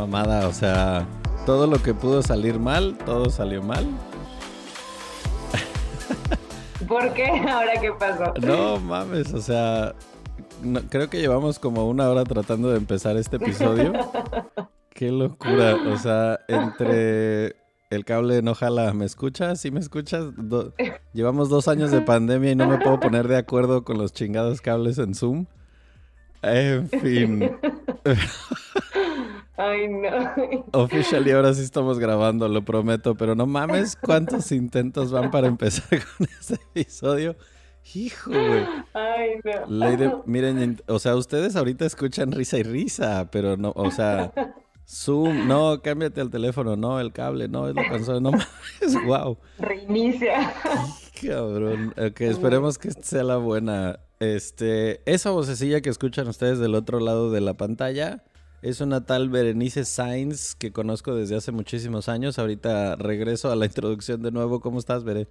Mamada, o sea, todo lo que pudo salir mal, todo salió mal. ¿Por qué? ¿Ahora qué pasó? No mames, o sea, no- creo que llevamos como una hora tratando de empezar este episodio. Qué locura, o sea, entre el cable no jala, ¿me escuchas? ¿Sí me escuchas? Do- llevamos dos años de pandemia y no me puedo poner de acuerdo con los chingados cables en Zoom. En fin, Ay, no. officially ahora sí estamos grabando, lo prometo, pero no mames cuántos intentos van para empezar con este episodio. Hijo, güey. Ay, no. Lady, miren, o sea, ustedes ahorita escuchan risa y risa, pero no, o sea, Zoom, no, cámbiate el teléfono, no, el cable, no, es la consola, no mames, wow. Reinicia. Cabrón, ok, esperemos que sea la buena. Este, esa vocecilla que escuchan ustedes del otro lado de la pantalla es una tal Berenice Sainz que conozco desde hace muchísimos años. Ahorita regreso a la introducción de nuevo. ¿Cómo estás, Bere?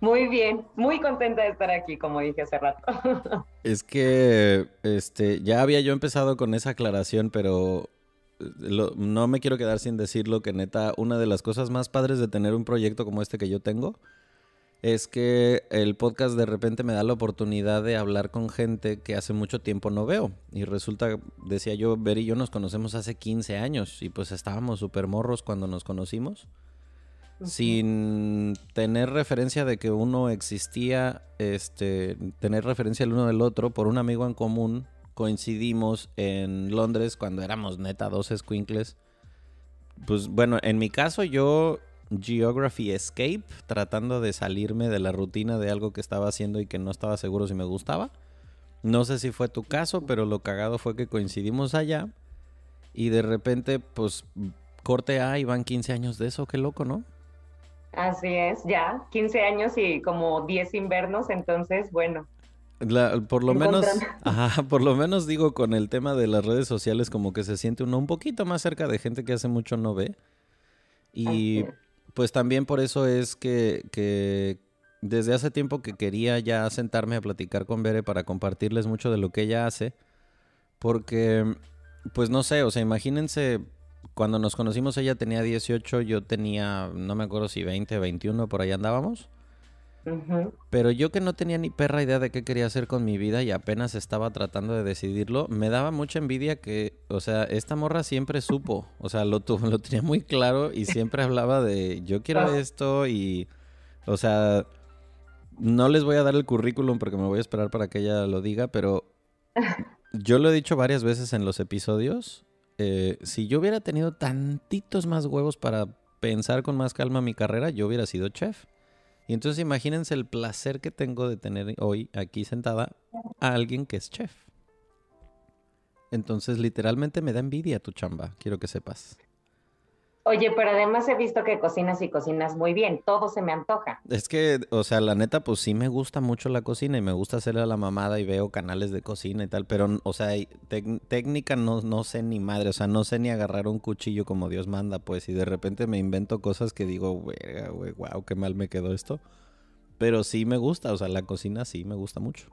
Muy bien. Muy contenta de estar aquí, como dije hace rato. Es que este ya había yo empezado con esa aclaración, pero eh, lo- no me quiero quedar sin decirlo que neta, una de las cosas más padres de tener un proyecto como este que yo tengo es que el podcast de repente me da la oportunidad de hablar con gente que hace mucho tiempo no veo. Y resulta, decía yo, Ver y yo nos conocemos hace 15 años y pues estábamos súper morros cuando nos conocimos sin tener referencia de que uno existía, este, tener referencia el uno del otro, por un amigo en común, coincidimos en Londres cuando éramos neta dos squinkles. Pues bueno, en mi caso yo Geography Escape, tratando de salirme de la rutina de algo que estaba haciendo y que no estaba seguro si me gustaba. No sé si fue tu caso, pero lo cagado fue que coincidimos allá y de repente, pues, corte A y van 15 años de eso, qué loco, ¿no? Así es, ya. 15 años y como 10 invernos, entonces, bueno. La- por lo menos, ajá, por lo menos digo con el tema de las redes sociales como que se siente uno un poquito más cerca de gente que hace mucho no ve. Y. pues también por eso es que, que desde hace tiempo que quería ya sentarme a platicar con Bere para compartirles mucho de lo que ella hace. Porque, pues no sé, o sea, imagínense, cuando nos conocimos ella tenía 18, yo tenía, no me acuerdo si 20, 21, por ahí andábamos. Pero yo que no tenía ni perra idea de qué quería hacer con mi vida y apenas estaba tratando de decidirlo, me daba mucha envidia que, o sea, esta morra siempre supo, o sea, lo, tu- lo tenía muy claro y siempre hablaba de yo quiero esto y, o sea, no les voy a dar el currículum porque me voy a esperar para que ella lo diga, pero yo lo he dicho varias veces en los episodios, eh, si yo hubiera tenido tantitos más huevos para pensar con más calma mi carrera, yo hubiera sido chef. Y entonces imagínense el placer que tengo de tener hoy aquí sentada a alguien que es chef. Entonces literalmente me da envidia tu chamba, quiero que sepas. Oye, pero además he visto que cocinas y cocinas muy bien, todo se me antoja. Es que, o sea, la neta, pues sí me gusta mucho la cocina y me gusta hacerle a la mamada y veo canales de cocina y tal, pero, o sea, técnica no, no sé ni madre, o sea, no sé ni agarrar un cuchillo como Dios manda, pues, y de repente me invento cosas que digo, güey, wow, qué mal me quedó esto. Pero sí me gusta, o sea, la cocina sí me gusta mucho.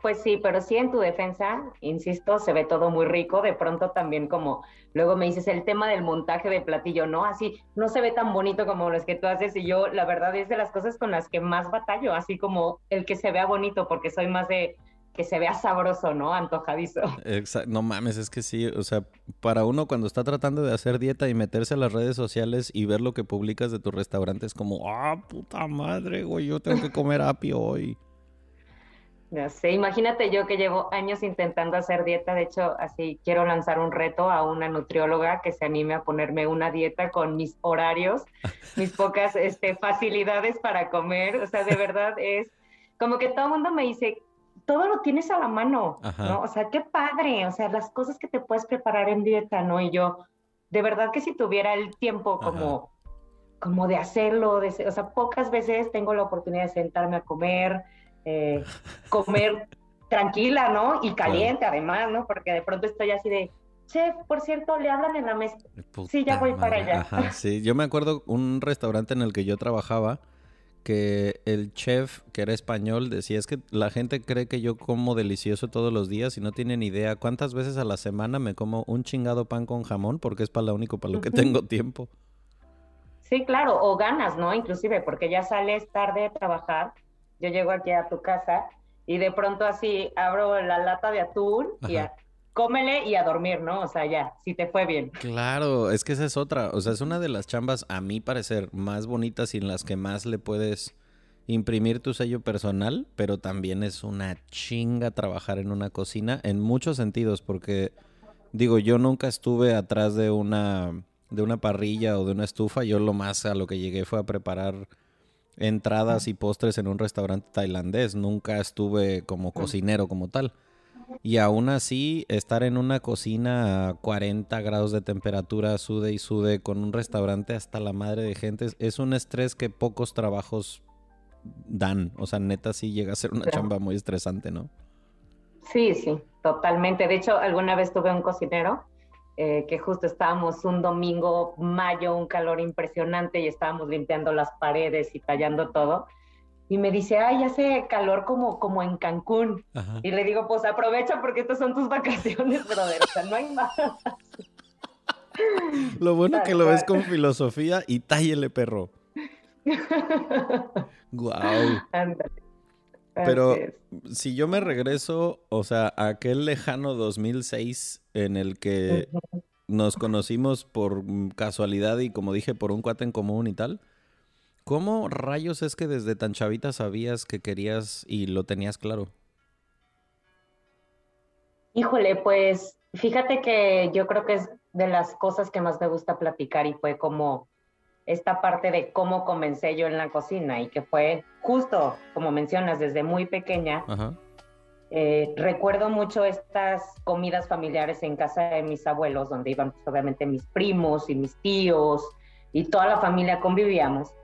Pues sí, pero sí en tu defensa, insisto, se ve todo muy rico. De pronto también como luego me dices el tema del montaje de platillo, ¿no? Así no se ve tan bonito como los que tú haces y yo la verdad es de las cosas con las que más batallo, así como el que se vea bonito porque soy más de que se vea sabroso, ¿no? Antojadizo. Exacto. No mames, es que sí, o sea, para uno cuando está tratando de hacer dieta y meterse a las redes sociales y ver lo que publicas de tu restaurante es como, ah, puta madre, güey, yo tengo que comer apio hoy. Ya sé, imagínate yo que llevo años intentando hacer dieta, de hecho, así quiero lanzar un reto a una nutrióloga que se anime a ponerme una dieta con mis horarios, mis pocas este, facilidades para comer, o sea, de verdad es como que todo el mundo me dice, todo lo tienes a la mano, ¿no? O sea, qué padre, o sea, las cosas que te puedes preparar en dieta, ¿no? Y yo, de verdad que si tuviera el tiempo como, como de hacerlo, de, o sea, pocas veces tengo la oportunidad de sentarme a comer, eh, comer tranquila, ¿no? Y caliente además, ¿no? Porque de pronto estoy así de, chef, por cierto, le hablan en la mesa. sí, ya voy para allá. Ajá, sí, yo me acuerdo un restaurante en el que yo trabajaba que el chef, que era español, decía, es que la gente cree que yo como delicioso todos los días y no tienen idea cuántas veces a la semana me como un chingado pan con jamón porque es para lo único para lo que tengo tiempo. Sí, claro, o ganas, ¿no? Inclusive, porque ya sales tarde a trabajar yo llego aquí a tu casa y de pronto así abro la lata de atún y a, cómele y a dormir, ¿no? O sea, ya, si te fue bien. Claro, es que esa es otra, o sea, es una de las chambas, a mi parecer, más bonitas y en las que más le puedes imprimir tu sello personal, pero también es una chinga trabajar en una cocina en muchos sentidos, porque digo, yo nunca estuve atrás de una de una parrilla o de una estufa, yo lo más a lo que llegué fue a preparar entradas y postres en un restaurante tailandés. Nunca estuve como cocinero como tal. Y aún así, estar en una cocina a 40 grados de temperatura, sude y sude, con un restaurante hasta la madre de gente, es un estrés que pocos trabajos dan. O sea, neta sí llega a ser una chamba muy estresante, ¿no? Sí, sí, totalmente. De hecho, alguna vez tuve un cocinero eh, que justo estábamos un domingo, mayo, un calor impresionante y estábamos limpiando las paredes y tallando todo. Y me dice, ay, hace calor como, como en Cancún. Y le digo, pues aprovecha porque estas son tus vacaciones, brother. O sea, no hay más. Lo bueno que lo ves con filosofía y tállele, perro. Guau. Pero si yo me regreso, o sea, a aquel lejano 2006 en el que nos conocimos por casualidad y como dije, por un cuate en común y tal, ¿cómo rayos es que desde tan chavita sabías que querías y lo tenías claro? Híjole, pues fíjate que yo creo que es de las cosas que más me gusta platicar y fue como esta parte de cómo comencé yo en la cocina y que fue justo, como mencionas, desde muy pequeña. Eh, recuerdo mucho estas comidas familiares en casa de mis abuelos, donde iban pues, obviamente mis primos y mis tíos y toda la familia convivíamos.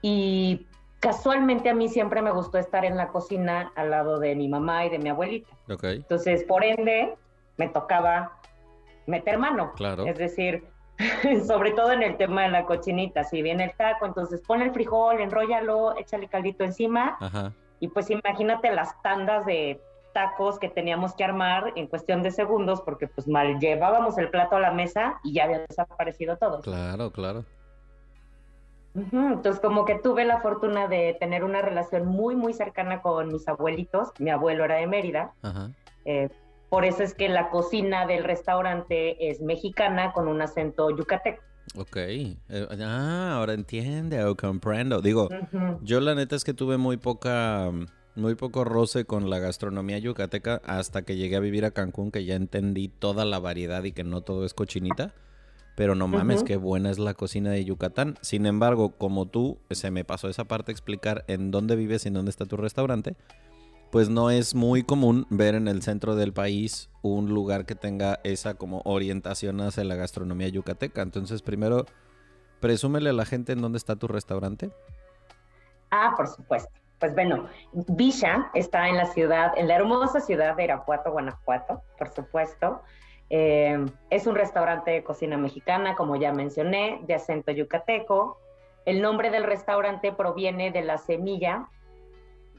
Y casualmente a mí siempre me gustó estar en la cocina al lado de mi mamá y de mi abuelita. Entonces, por ende, me tocaba meter mano. Claro. Es decir, sobre todo en el tema de la cochinita. Si viene el taco, entonces pon el frijol, enróllalo, échale caldito encima. Y pues imagínate las tandas de tacos que teníamos que armar en cuestión de segundos, porque pues mal llevábamos el plato a la mesa y ya había desaparecido todo. Claro, claro. Entonces como que tuve la fortuna de tener una relación muy, muy cercana con mis abuelitos. Mi abuelo era de Mérida. Eh, por eso es que la cocina del restaurante es mexicana con un acento yucateco. Ok. Eh, ah, ahora entiende, o comprendo. Digo, yo la neta es que tuve muy poca, muy poco roce con la gastronomía yucateca hasta que llegué a vivir a Cancún, que ya entendí toda la variedad y que no todo es cochinita. Pero no mames, qué buena es la cocina de Yucatán. Sin embargo, como tú, se me pasó esa parte explicar en dónde vives y en dónde está tu restaurante. pues no es muy común ver en el centro del país un lugar que tenga esa como orientación hacia la gastronomía yucateca. Entonces, primero, presúmele a la gente en dónde está tu restaurante. Ah, por supuesto. Pues bueno, Villa está en la ciudad, en la hermosa ciudad de Irapuato, Guanajuato, por supuesto. Eh, es un restaurante de cocina mexicana, como ya mencioné, de acento yucateco. El nombre del restaurante proviene de la semilla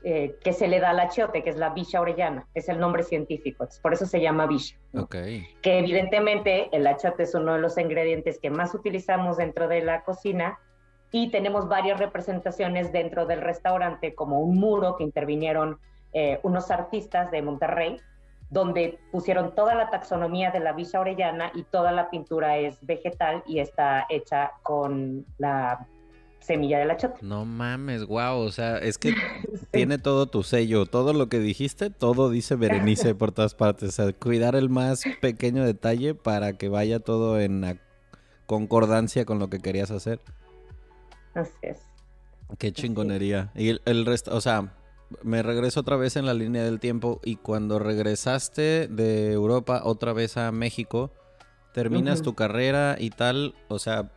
eh, que se le da al achiote, que es la bicha orellana, es el nombre científico, por eso se llama bicha. Que evidentemente el achiote es uno de los ingredientes que más utilizamos dentro de la cocina y tenemos varias representaciones dentro del restaurante, como un muro que intervinieron eh, unos artistas de Monterrey, donde pusieron toda la taxonomía de la bicha orellana y toda la pintura es vegetal y está hecha con la semilla de la chota. No mames, wow, o sea, es que tiene todo tu sello, todo lo que dijiste, todo dice Berenice por todas partes, o sea, cuidar el más pequeño detalle para que vaya todo en concordancia con lo que querías hacer. Así es. Qué chingonería. Y el, resto, o sea, me regreso otra vez en la línea del tiempo y cuando regresaste de Europa otra vez a México, terminas tu carrera y tal, o sea,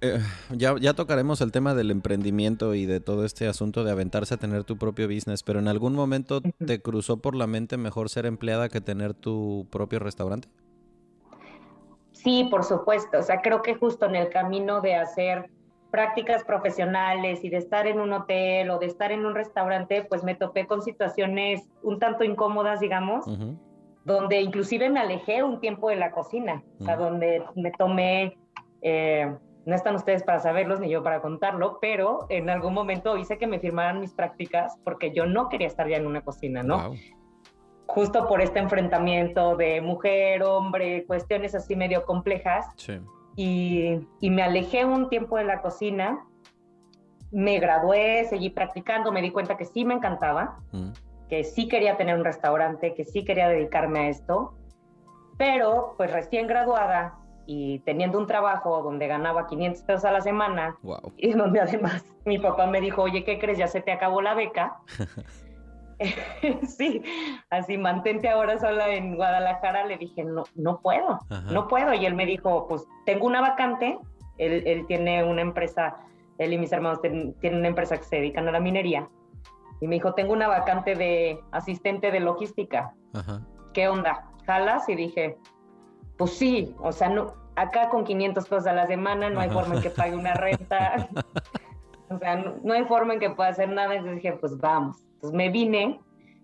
eh, ya, ya tocaremos el tema del emprendimiento y de todo este asunto de aventarse a tener tu propio business, pero en algún momento te cruzó por la mente mejor ser empleada que tener tu propio restaurante. Sí, por supuesto. O sea, creo que justo en el camino de hacer prácticas profesionales y de estar en un hotel o de estar en un restaurante, pues me topé con situaciones un tanto incómodas, digamos, donde inclusive me alejé un tiempo de la cocina, o sea, donde me tomé eh, no están ustedes para saberlos ni yo para contarlo, pero en algún momento hice que me firmaran mis prácticas porque yo no quería estar ya en una cocina, ¿no? Justo por este enfrentamiento de mujer, hombre, cuestiones así medio complejas. Sí. Y, y, me alejé un tiempo de la cocina, me gradué, seguí practicando, me di cuenta que sí me encantaba, mm. que sí quería tener un restaurante, que sí quería dedicarme a esto, pero pues recién graduada y teniendo un trabajo donde ganaba 500 pesos a la semana y donde además mi papá me dijo, oye, ¿qué crees? Ya se te acabó la beca. sí, así mantente ahora sola en Guadalajara. Le dije, no, no puedo, no puedo. Y él me dijo, pues tengo una vacante. Él, él tiene una empresa, él y mis hermanos tienen una empresa que se dedican a la minería. Y me dijo, tengo una vacante de asistente de logística. ¿Qué onda? ¿Jalas? Y dije, pues sí, o sea, no, acá con 500 pesos a la semana no hay forma en que pague una renta, o sea, no, hay forma en que pueda hacer nada, entonces dije, pues vamos. Entonces me vine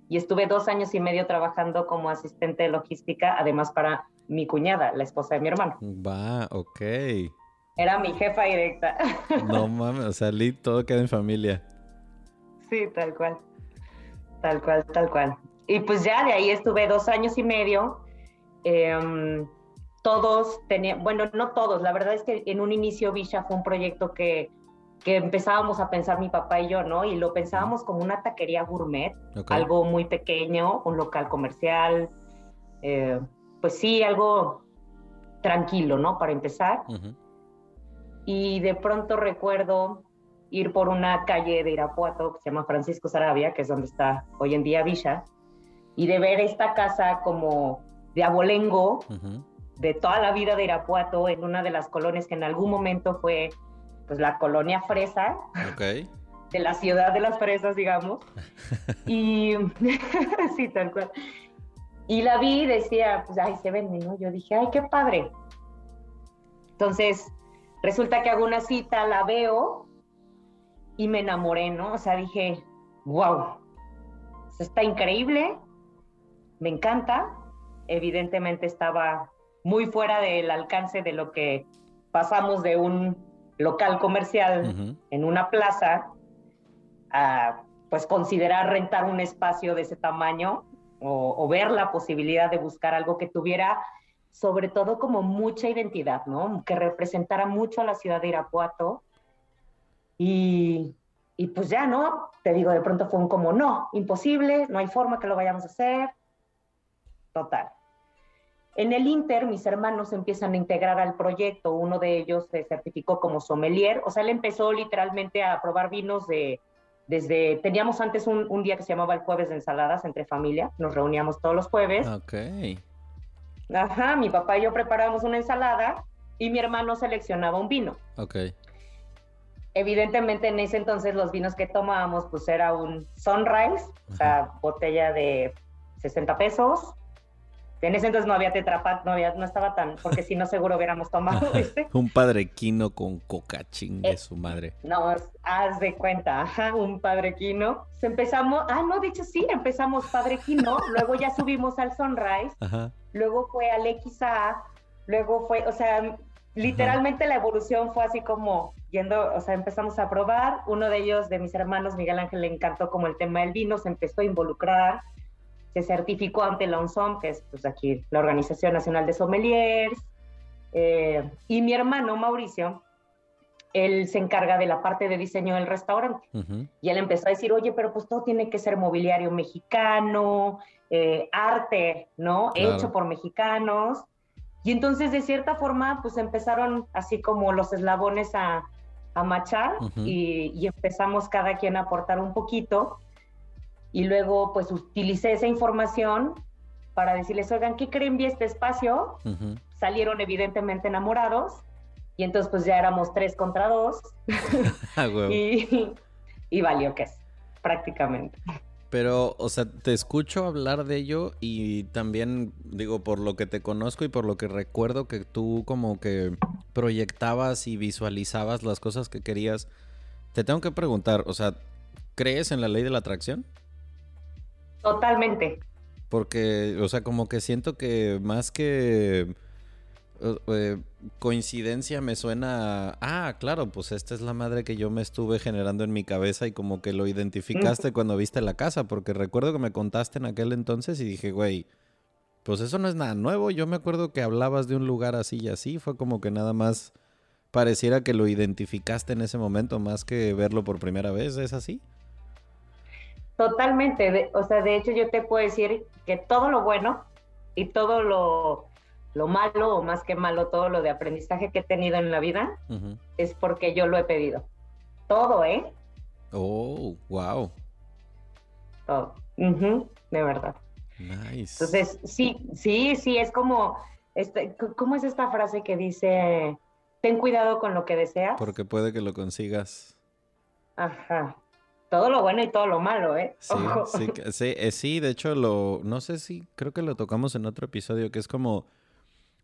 y estuve dos años y medio trabajando como asistente de logística, además para mi cuñada, la esposa de mi hermano. Va, ok. Era mi jefa directa. No mames, o sea, todo queda en familia. Sí, tal cual. Tal cual, tal cual. Y pues ya de ahí estuve dos años y medio. Eh, todos tenían, bueno, no todos, la verdad es que en un inicio Villa fue un proyecto que, que empezábamos a pensar mi papá y yo, ¿no? Y lo pensábamos como una taquería gourmet, algo muy pequeño, un local comercial, eh, pues sí, algo tranquilo, ¿no? Para empezar. Y de pronto recuerdo ir por una calle de Irapuato que se llama Francisco Sarabia, que es donde está hoy en día Villa, y de ver esta casa como de abolengo, de toda la vida de Irapuato, en una de las colonias que en algún momento fue pues la colonia Fresa. De la ciudad de las fresas, digamos. y sí, tal cual. Y la vi y decía, pues, ay, se vende, ¿no? Yo dije, ay, qué padre. Entonces, resulta que hago una cita, la veo y me enamoré, ¿no? O sea, dije, wow, está increíble, me encanta. Evidentemente estaba muy fuera del alcance de lo que pasamos de un local comercial en una plaza a pues considerar rentar un espacio de ese tamaño o, ver la posibilidad de buscar algo que tuviera sobre todo como mucha identidad, ¿no? Que representara mucho a la ciudad de Irapuato. Y, y pues ya, ¿no? Te digo, de pronto fue un como, no, imposible, no hay forma que lo vayamos a hacer. Total. En el Inter, mis hermanos empiezan a integrar al proyecto. Uno de ellos se certificó como sommelier. O sea, él empezó literalmente a probar vinos de, desde, teníamos antes un, un, día que se llamaba el jueves de ensaladas entre familia, nos reuníamos todos los jueves. Ok. Ajá, mi papá y yo preparábamos una ensalada y mi hermano seleccionaba un vino. Ok. Evidentemente en ese entonces los vinos que tomábamos pues era un Sunrise, o sea, botella de 60 pesos, en ese entonces no había Tetra no, había, no estaba tan, porque si no seguro hubiéramos tomado este. un padre quino con coca chingue eh, su madre. No, haz de cuenta, ajá, un padre quino. Empezamos, ah, no, dicho sí, empezamos padre quino, luego ya subimos al Sunrise, luego fue al XA, luego fue, o sea, literalmente la evolución fue así como yendo, o sea, empezamos a probar. Uno de ellos, de mis hermanos, Miguel Ángel, le encantó como el tema del vino, se empezó a involucrar se certificó ante la ONSOM, que es pues, aquí la Organización Nacional de Sommeliers, eh, y mi hermano Mauricio, él se encarga de la parte de diseño del restaurante. Y él empezó a decir, oye, pero pues todo tiene que ser mobiliario mexicano, eh, arte, ¿no? Hecho por mexicanos. Y entonces, de cierta forma, pues empezaron así como los eslabones a, a machar y, y, empezamos cada quien a aportar un poquito y luego pues utilicé esa información para decirles, oigan, ¿qué creen vi este espacio? Salieron evidentemente enamorados y entonces pues ya éramos tres contra dos ah, y, y valió que es, prácticamente. Pero, o sea, te escucho hablar de ello y también, digo, por lo que te conozco y por lo que recuerdo que tú como que proyectabas y visualizabas las cosas que querías, te tengo que preguntar, o sea, ¿crees en la ley de la atracción? Totalmente. Porque, o sea, como que siento que más que eh, coincidencia me suena, ah, claro, pues esta es la madre que yo me estuve generando en mi cabeza y como que lo identificaste cuando viste la casa, porque recuerdo que me contaste en aquel entonces y dije, güey, pues eso no es nada nuevo, yo me acuerdo que hablabas de un lugar así y así, fue como que nada más pareciera que lo identificaste en ese momento más que verlo por primera vez, ¿es así? Totalmente, o sea, de hecho yo te puedo decir que todo lo bueno y todo lo, malo, o más que malo, todo lo de aprendizaje que he tenido en la vida, es porque yo lo he pedido. Todo, ¿eh? Oh, wow. Todo. de verdad. Nice. Entonces, sí, sí, sí, es como, este, ¿cómo es esta frase que dice, ten cuidado con lo que deseas? Porque puede que lo consigas. Ajá todo lo bueno y todo lo malo, ¿eh? Sí, sí, eh, sí, de hecho, lo, no sé si, creo que lo tocamos en otro episodio, que es como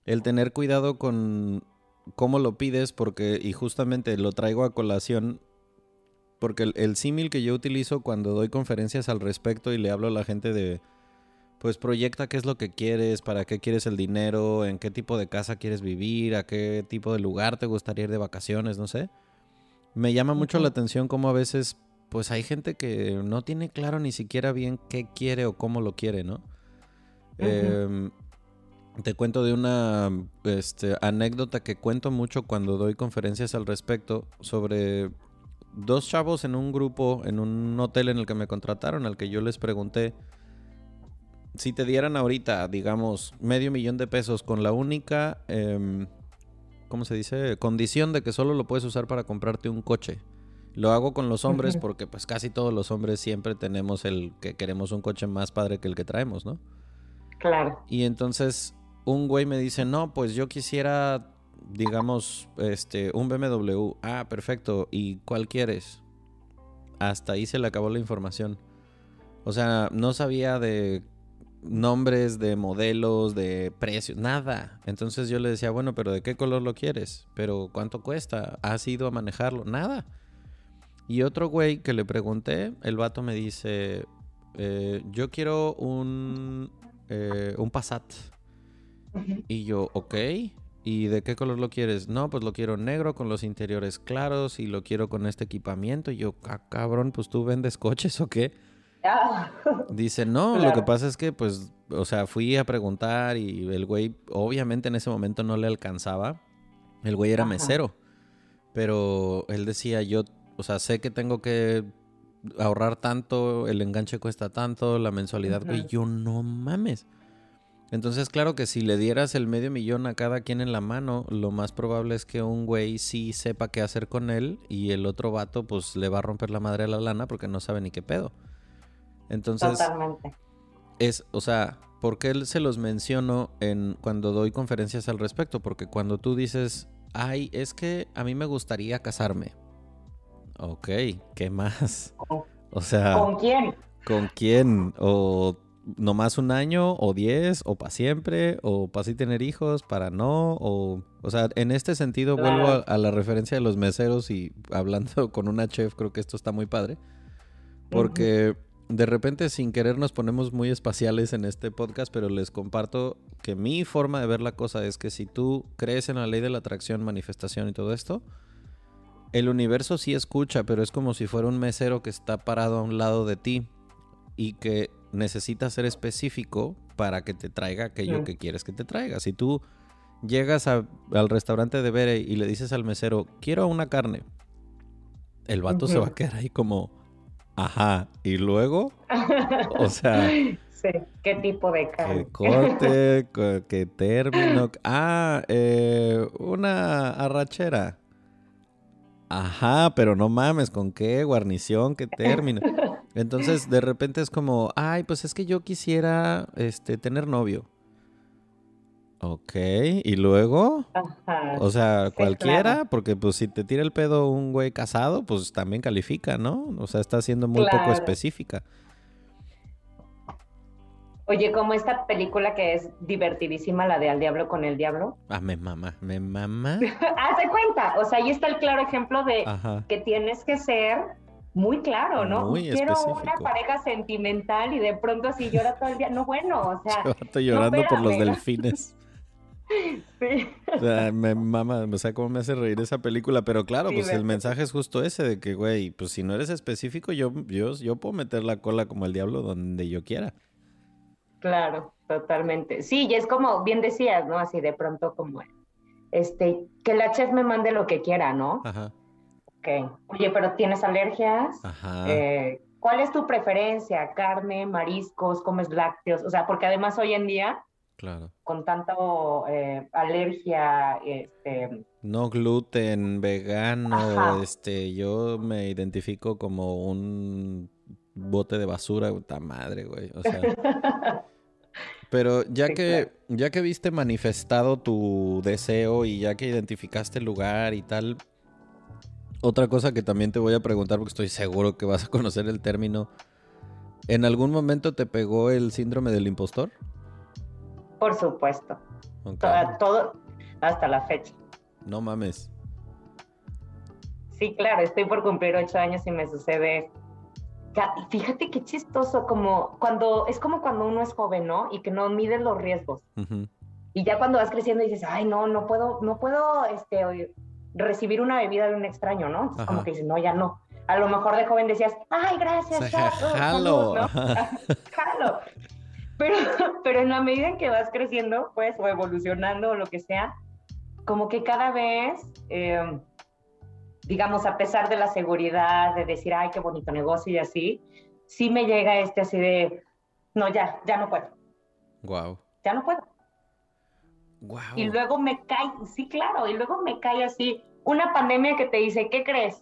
el tener cuidado con cómo lo pides, porque, y justamente lo traigo a colación, porque el, símil que yo utilizo cuando doy conferencias al respecto y le hablo a la gente de, pues proyecta qué es lo que quieres, para qué quieres el dinero, en qué tipo de casa quieres vivir, a qué tipo de lugar te gustaría ir de vacaciones, no sé. Me llama mucho la atención cómo a veces pues hay gente que no tiene claro ni siquiera bien qué quiere o cómo lo quiere, ¿no? Em, te cuento de una este, anécdota que cuento mucho cuando doy conferencias al respecto sobre dos chavos en un grupo, en un hotel en el que me contrataron, al que yo les pregunté si te dieran ahorita, digamos, medio millón de pesos con la única, em, ¿cómo se dice? Condición de que solo lo puedes usar para comprarte un coche. Lo hago con los hombres porque pues casi todos los hombres siempre tenemos el que queremos un coche más padre que el que traemos, ¿no? Claro. Y entonces un güey me dice, no, pues yo quisiera, digamos, este, un BMW. Ah, perfecto. ¿Y cuál quieres? Hasta ahí se le acabó la información. O sea, no sabía de nombres, de modelos, de precios, nada. Entonces yo le decía, bueno, pero ¿de qué color lo quieres? ¿Pero cuánto cuesta? ¿Has ido a manejarlo? Nada. Y otro güey que le pregunté, el vato me dice, eh, yo quiero un, eh, un Passat. Y yo, ok. ¿Y de qué color lo quieres? No, pues lo quiero negro con los interiores claros y lo quiero con este equipamiento. Y yo, ah, cabrón, pues tú vendes coches o qué? Ah. Dice, no, lo que pasa es que, pues, o sea, fui a preguntar y el güey, obviamente en ese momento no le alcanzaba. El güey era mesero. Pero él decía, yo o sea, sé que tengo que ahorrar tanto, el enganche cuesta tanto, la mensualidad, güey, yo no mames. Entonces, claro que si le dieras el medio millón a cada quien en la mano, lo más probable es que un güey sí sepa qué hacer con él y el otro vato pues le va a romper la madre a la lana porque no sabe ni qué pedo. Entonces, Totalmente. es, o sea, ¿por qué se los menciono en cuando doy conferencias al respecto? Porque cuando tú dices, ay, es que a mí me gustaría casarme. Ok, ¿qué más? ¿Con, O sea, ¿con quién? ¿con quién? ¿O nomás un año? ¿O diez? ¿O para siempre? ¿O para sí tener hijos? ¿Para no? O, o sea, en este sentido Claro. vuelvo a, a la referencia de los meseros y hablando con una chef, creo que esto está muy padre. Porque de repente sin querer nos ponemos muy espaciales en este podcast, pero les comparto que mi forma de ver la cosa es que si tú crees en la ley de la atracción, manifestación y todo esto, el universo sí escucha, pero es como si fuera un mesero que está parado a un lado de ti y que necesita ser específico para que te traiga aquello que quieres que te traiga. Si tú llegas a- al restaurante de Bere y le dices al mesero, quiero una carne, el vato se va a quedar ahí como, ajá, y luego, o sea, Sí, ¿qué tipo de carne? corte, co- que término, ah, eh, una arrachera. Ajá, pero no mames, ¿con qué guarnición? ¿Qué término? Entonces, de repente es como, ay, pues es que yo quisiera, este, tener novio. Ok, y luego, Ajá. o sea, cualquiera, claro. porque pues si te tira el pedo un güey casado, pues también califica, ¿no? O sea, está siendo muy poco específica. Oye, como esta película que es divertidísima, la de Al Diablo con el Diablo. Ah, me mama, me mama. Haz de cuenta, o sea, ahí está el claro ejemplo de Ajá. que tienes que ser muy claro, ¿no? Muy Quiero específico. una pareja sentimental y de pronto así llora todo el día. No, bueno, o sea, Vato llorando por los delfines. sí. O sea, me mama, o sea, cómo me hace reír esa película. Pero claro, Sí, pues el mensaje es justo ese de que, güey, pues si no eres específico, yo, yo, yo puedo meter la cola como el diablo donde yo quiera. Claro, totalmente. Sí, y es como bien decías, ¿no? Así de pronto como, este, que la chef me mande lo que quiera, ¿no? Ajá, Ok. Oye, pero ¿tienes alergias? ajá. Eh, ¿cuál es tu preferencia? ¿Carne, mariscos, comes lácteos? O sea, porque además hoy en día, Claro. con tanto eh, alergia, este, No gluten, vegano, Ajá. este, yo me identifico como un bote de basura, puta madre, güey. O sea, pero ya Sí, que, ya que viste manifestado tu deseo y ya que identificaste el lugar y tal, otra cosa que también te voy a preguntar porque estoy seguro que vas a conocer el término. ¿En algún momento te pegó el síndrome del impostor? por supuesto, todo hasta la fecha. No mames. Sí, claro, estoy por cumplir ocho años y me sucede. Fíjate qué chistoso, como cuando es como cuando uno es joven, ¿no? Y que no mide los riesgos. Ujú. Y ya cuando vas creciendo dices, ay, no, no puedo, no puedo, este, recibir una bebida de un extraño, ¿no? Entonces, como que dices, no, ya no. A lo mejor de joven decías, ay, gracias, O sea, chao, jalo. salud", ¿no? Jalo. Pero, pero en la medida en que vas creciendo, pues, o evolucionando o lo que sea, como que cada vez, eh, digamos, a pesar de la seguridad, de decir, ay, qué bonito negocio y así, sí me llega este así de, no, ya, ya no puedo, Wow. ya no puedo. Wow. Y luego me cae, sí, claro, y luego me cae así una pandemia que te dice, ¿qué crees?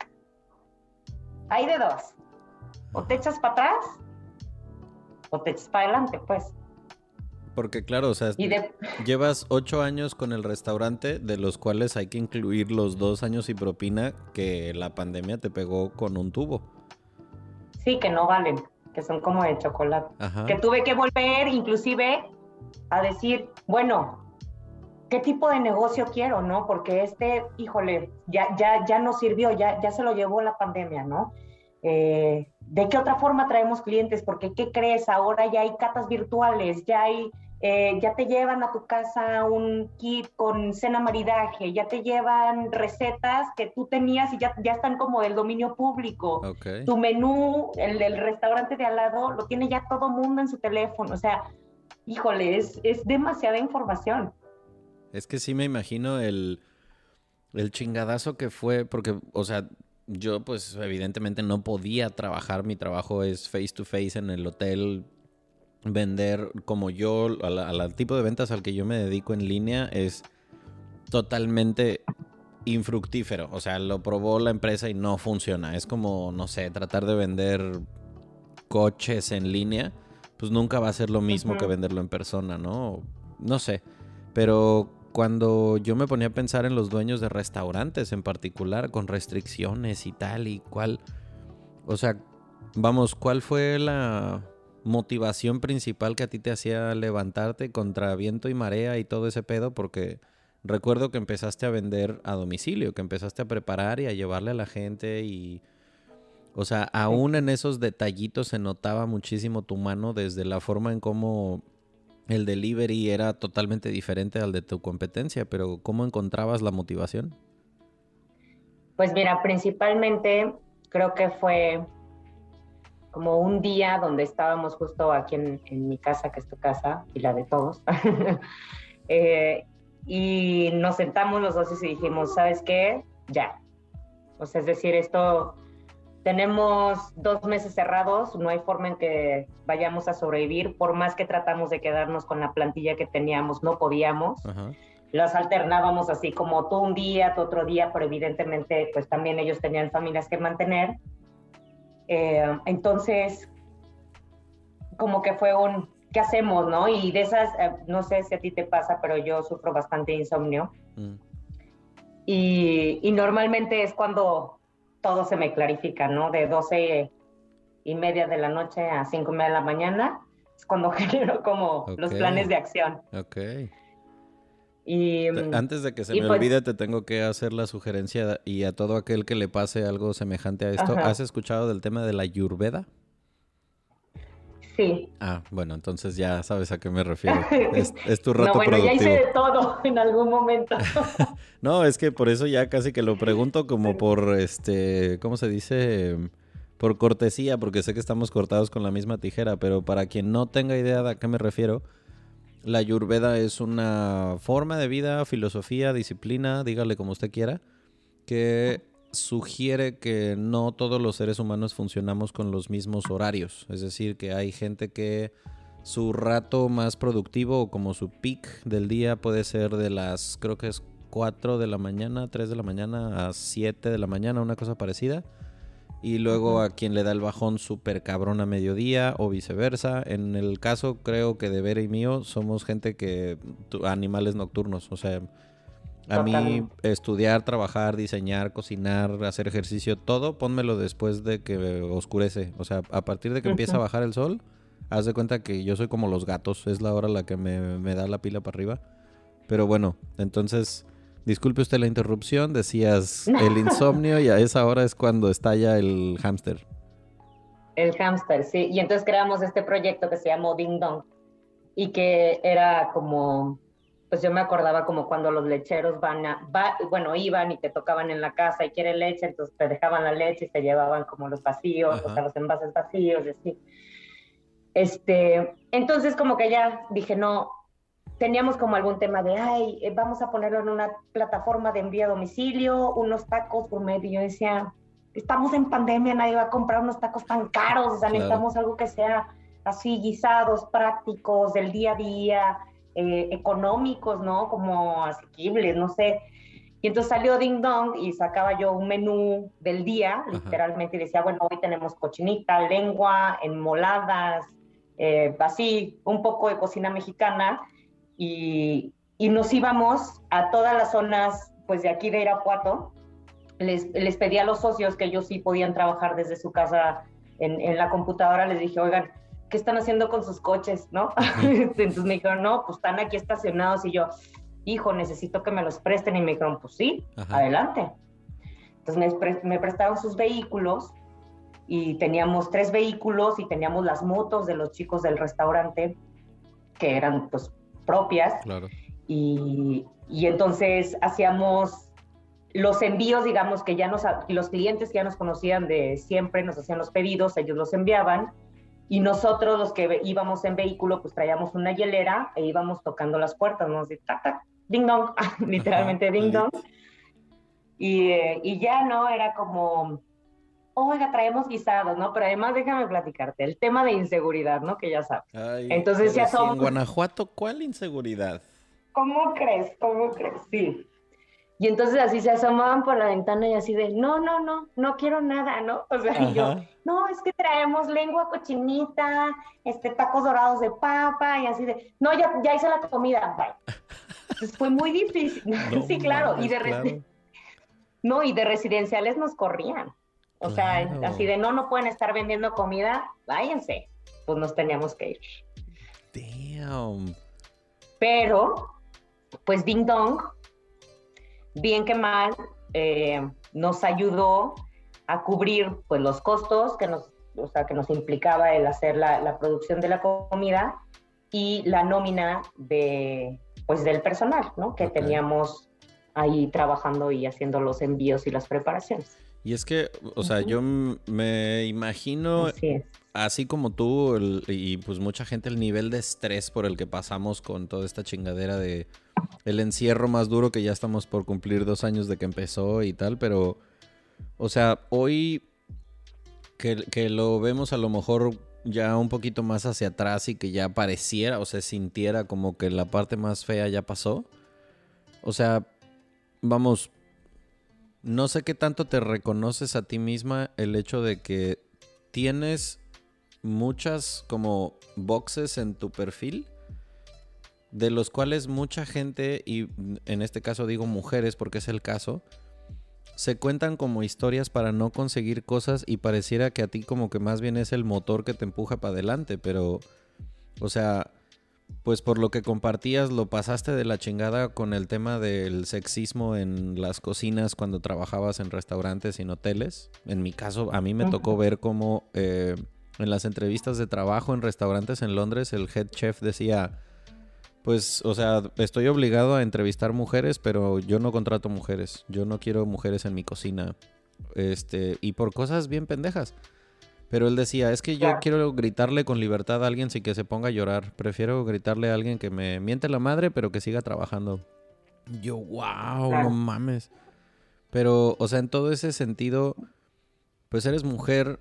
Hay de dos. O te echas para atrás o te echas para adelante, pues. Porque claro, o sea, de, llevas ocho años con el restaurante, de los cuales hay que incluir los dos años y propina que la pandemia te pegó con un tubo. sí, que no valen, que son como de chocolate. Ajá. Que tuve que volver inclusive a decir, bueno, ¿qué tipo de negocio quiero, no? Porque este, híjole, ya, ya, ya no sirvió, ya, ya se lo llevó la pandemia, ¿no? Eh, ¿De qué otra forma traemos clientes? Porque, ¿qué crees? Ahora ya hay catas virtuales, ya hay, eh, ya te llevan a tu casa un kit con cena maridaje, ya te llevan recetas que tú tenías y ya, ya están como del dominio público tu menú, el del restaurante de al lado, lo tiene ya todo mundo en su teléfono. O sea, híjole, es, es demasiada información. Es que sí me imagino el, el chingadazo que fue, porque, o sea, yo pues evidentemente no podía trabajar, mi trabajo es face to face en el hotel vender como yo, al, tipo de ventas al que yo me dedico en línea es totalmente infructífero. O sea, lo probó la empresa y no funciona. Es como, no sé, tratar de vender coches en línea, pues nunca va a ser lo mismo que venderlo en persona, ¿no? No sé. Pero cuando yo me ponía a pensar en los dueños de restaurantes en particular, con restricciones y tal y cual, o sea, vamos, ¿cuál fue la motivación principal que a ti te hacía levantarte contra viento y marea y todo ese pedo? Porque recuerdo que empezaste a vender a domicilio, que empezaste a preparar y a llevarle a la gente y... O sea, aún en esos detallitos se notaba muchísimo tu mano desde la forma en cómo el delivery era totalmente diferente al de tu competencia, pero ¿cómo encontrabas la motivación? Pues mira, principalmente creo que fue como un día donde estábamos justo aquí en, mi casa, que es tu casa y la de todos. Eh, y nos sentamos los dos y dijimos, ¿sabes qué? Ya. O sea, es decir, esto, tenemos dos meses cerrados, no hay forma en que vayamos a sobrevivir, por más que tratamos de quedarnos con la plantilla que teníamos, no podíamos. Las alternábamos así como tú un día, tú otro día, pero evidentemente pues también ellos tenían familias que mantener. Eh, entonces, como que fue un, ¿qué hacemos, no? Y de esas, eh, no sé si a ti te pasa, pero yo sufro bastante insomnio. Mm. Y, y, normalmente es cuando todo se me clarifica, ¿no? De 12 y media de la noche a 5 y media de la mañana es cuando genero como los planes de acción. Ok. Y, mm, Antes de que se me pues olvide, te tengo que hacer la sugerencia y a todo aquel que le pase algo semejante a esto. ¿Has escuchado del tema de la Yurveda? Sí. Ah, bueno, entonces ya sabes a qué me refiero. Es, tu rato no, bueno, ya hice de todo en algún momento. no, es que por eso ya casi que lo pregunto como por, este, ¿cómo se dice? Por cortesía, porque sé que estamos cortados con la misma tijera, pero para quien no tenga idea de a qué me refiero, la Ayurveda es una forma de vida, filosofía, disciplina, dígale como usted quiera, que sugiere que no todos los seres humanos funcionamos con los mismos horarios. Es decir, que hay gente que su rato más productivo o como su peak del día puede ser de las, creo que es 4 de la mañana, 3 de la mañana a 7 de la mañana, una cosa parecida y luego a quien le da el bajón súper cabrón a mediodía o viceversa. En el caso creo que de Vera y mío somos gente que animales nocturnos, o sea, a mí estudiar, trabajar, diseñar, cocinar, hacer ejercicio, todo, pónmelo después de que oscurece, o sea, a partir de que empieza a bajar el sol, haz de cuenta que yo soy como los gatos, es la hora la que me, me da la pila para arriba. Pero bueno, entonces Disculpe usted la interrupción, decías el insomnio y a esa hora es cuando estalla el hámster. El hámster, sí. Y entonces creamos este proyecto que se llamó Ding Dong y que era como, pues yo me acordaba como cuando los lecheros van a, bueno, iban y te tocaban en la casa y quieren leche, entonces te dejaban la leche y te llevaban como los vacíos, o sea, los envases vacíos y así. Este, entonces como que ya dije, no, teníamos como algún tema de, ay, eh, vamos a ponerlo en una plataforma de envío a domicilio, unos tacos por medio. Yo decía, estamos en pandemia, nadie va a comprar unos tacos tan caros, o sea, necesitamos algo que sea así guisados, prácticos, del día a día, eh, económicos, ¿no? Como asequibles, no sé. Y entonces salió Ding Dong y sacaba yo un menú del día, literalmente, y decía, bueno, hoy tenemos cochinita, lengua, enmoladas, eh, así, un poco de cocina mexicana y, nos íbamos a todas las zonas pues de aquí de Irapuato. Les, les pedí a los socios que ellos sí podían trabajar desde su casa en, la computadora, les dije, oigan, ¿qué están haciendo con sus coches? ¿No? Entonces me dijeron, no, pues están aquí estacionados y yo, hijo, necesito que me los presten y me dijeron, pues sí, adelante. Entonces me, me, prestaron sus vehículos y teníamos tres vehículos y teníamos las motos de los chicos del restaurante que eran pues propias. Y, y, entonces hacíamos los envíos, digamos que ya nos, los clientes que ya nos conocían de siempre, nos hacían los pedidos, ellos los enviaban. Y nosotros, los que íbamos en vehículo, pues traíamos una hielera e íbamos tocando las puertas, ¿no? De tac, ding dong, literalmente ding dong. Y, y, ya, ¿no? Era como, oiga, traemos guisados, ¿no? Pero además déjame platicarte, el tema de inseguridad, ¿no? Que ya sabes. Entonces ya somos... En Guanajuato, ¿cuál inseguridad? ¿Cómo crees? ¿Cómo crees? Sí. Y entonces así se asomaban por la ventana y así de, no, no, no, no quiero nada, ¿no? O sea, y yo, no, es que traemos lengua cochinita, este, tacos dorados de papa y así de, no, ya, ya hice la comida, bye. Entonces fue muy difícil. sí, claro. y de no, y de residenciales nos corrían. O sea, así de, no, no pueden estar vendiendo comida, váyanse. Pues nos teníamos que ir. Damn. Pero, pues Ding Dong bien que mal, eh, nos ayudó a cubrir pues, los costos que nos, o sea, que nos implicaba el hacer la, producción de la comida y la nómina de, pues, del personal ¿no? que teníamos ahí trabajando y haciendo los envíos y las preparaciones. Y es que, o sea, yo me imagino, así, como tú y pues mucha gente, el nivel de estrés por el que pasamos con toda esta chingadera de el encierro más duro que ya estamos por cumplir dos años de que empezó y tal, pero, o sea, hoy que, lo vemos a lo mejor ya un poquito más hacia atrás y que ya pareciera o se sintiera como que la parte más fea ya pasó. O sea, vamos, no sé qué tanto te reconoces a ti misma el hecho de que tienes muchas como boxes en tu perfil de los cuales mucha gente, y en este caso digo mujeres porque es el caso, se cuentan como historias para no conseguir cosas y pareciera que a ti como que más bien es el motor que te empuja para adelante, pero, o sea, pues por lo que compartías, lo pasaste de la chingada con el tema del sexismo en las cocinas cuando trabajabas en restaurantes y en hoteles. En mi caso, a mí me tocó ver cómo eh, en las entrevistas de trabajo en restaurantes en Londres el head chef decía pues, o sea, estoy obligado a entrevistar mujeres, pero yo no contrato mujeres. Yo no quiero mujeres en mi cocina. Este, y por cosas bien pendejas. Pero él decía, es que yo quiero gritarle con libertad a alguien sin que se ponga a llorar. Prefiero gritarle a alguien que me miente la madre, pero que siga trabajando. Yo, wow, no mames. Pero, o sea, en todo ese sentido, pues eres mujer,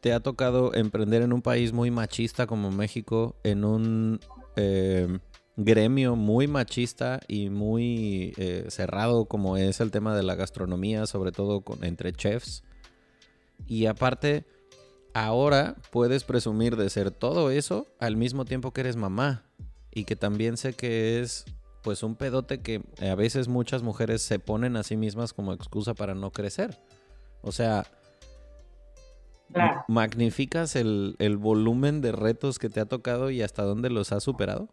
te ha tocado emprender en un país muy machista como México, en un... Eh, gremio muy machista y muy eh, cerrado como es el tema de la gastronomía, sobre todo con, entre chefs. Y aparte, ahora puedes presumir de ser todo eso al mismo tiempo que eres mamá. Y que también sé que es pues un pedote que a veces muchas mujeres se ponen a sí mismas como excusa para no crecer. O sea, ¿magnificas el, el volumen de retos que te ha tocado y hasta dónde los has superado?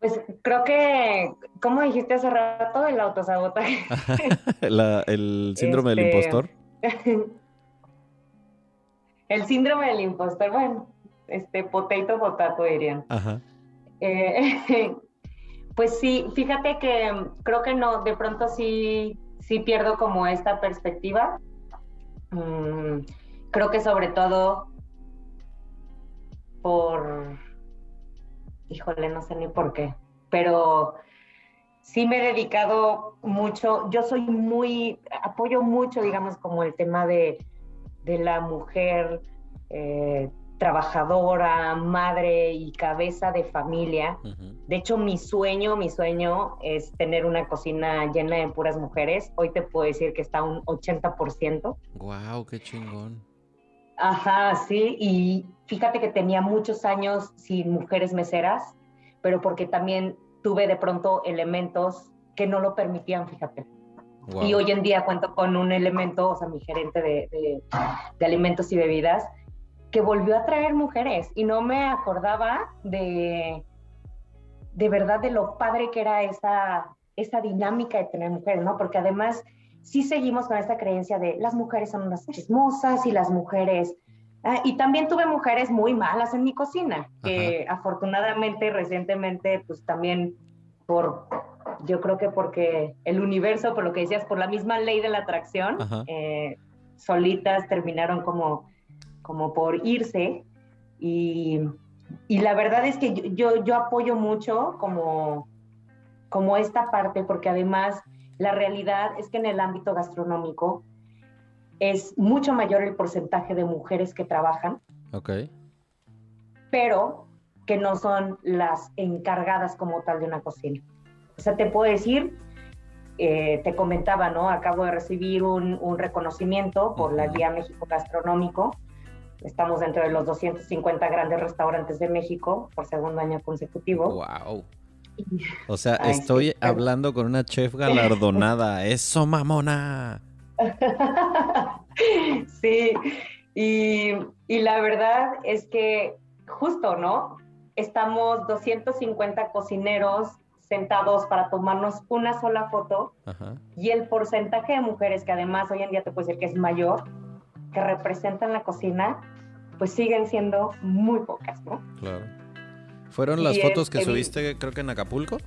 Pues creo que, como dijiste hace rato, el autosabotaje. el síndrome del este, impostor. el síndrome del impostor, bueno, este potato potato dirían. Ajá. Eh, pues sí, fíjate que creo que no, de pronto sí, sí pierdo como esta perspectiva. Mm, creo que sobre todo por híjole, no sé ni por qué, pero sí me he dedicado mucho, yo soy muy, apoyo mucho, digamos, como el tema de, la mujer eh, trabajadora, madre y cabeza de familia. De hecho, mi sueño, mi sueño es tener una cocina llena de puras mujeres. Hoy te puedo decir que está un 80%. ¡Wow! ¡Qué chingón! Ajá, sí, y fíjate que tenía muchos años sin mujeres meseras, pero porque también tuve de pronto elementos que no lo permitían, fíjate. Y hoy en día cuento con un elemento, o sea, mi gerente de, alimentos y bebidas, que volvió a traer mujeres y no me acordaba de, de verdad de lo padre que era esa, esa dinámica de tener mujeres, ¿no? Porque además sí seguimos con esta creencia de las mujeres son unas chismosas y las mujeres... Ah, y también tuve mujeres muy malas en mi cocina, que afortunadamente recientemente, pues también por, yo creo que porque el universo, por lo que decías, por la misma ley de la atracción, eh, solitas terminaron como, como por irse. Y, y la verdad es que yo, yo, apoyo mucho como, como esta parte, porque además la realidad es que en el ámbito gastronómico es mucho mayor el porcentaje de mujeres que trabajan. Ok. Pero que no son las encargadas como tal de una cocina. O sea, te puedo decir, eh, te comentaba, ¿no? Acabo de recibir un, reconocimiento por la Guía México Gastronómico. Estamos dentro de los 250 grandes restaurantes de México por segundo año consecutivo. ¡Wow! O sea, estoy hablando con una chef galardonada. ¡Eso, mamona! sí, y, y la verdad es que justo, ¿no? Estamos 250 cocineros sentados para tomarnos una sola foto y el porcentaje de mujeres que además hoy en día te puedo decir que es mayor, que representan la cocina, pues siguen siendo muy pocas, ¿no? Claro. ¿Fueron las fotos que subiste creo que en Acapulco?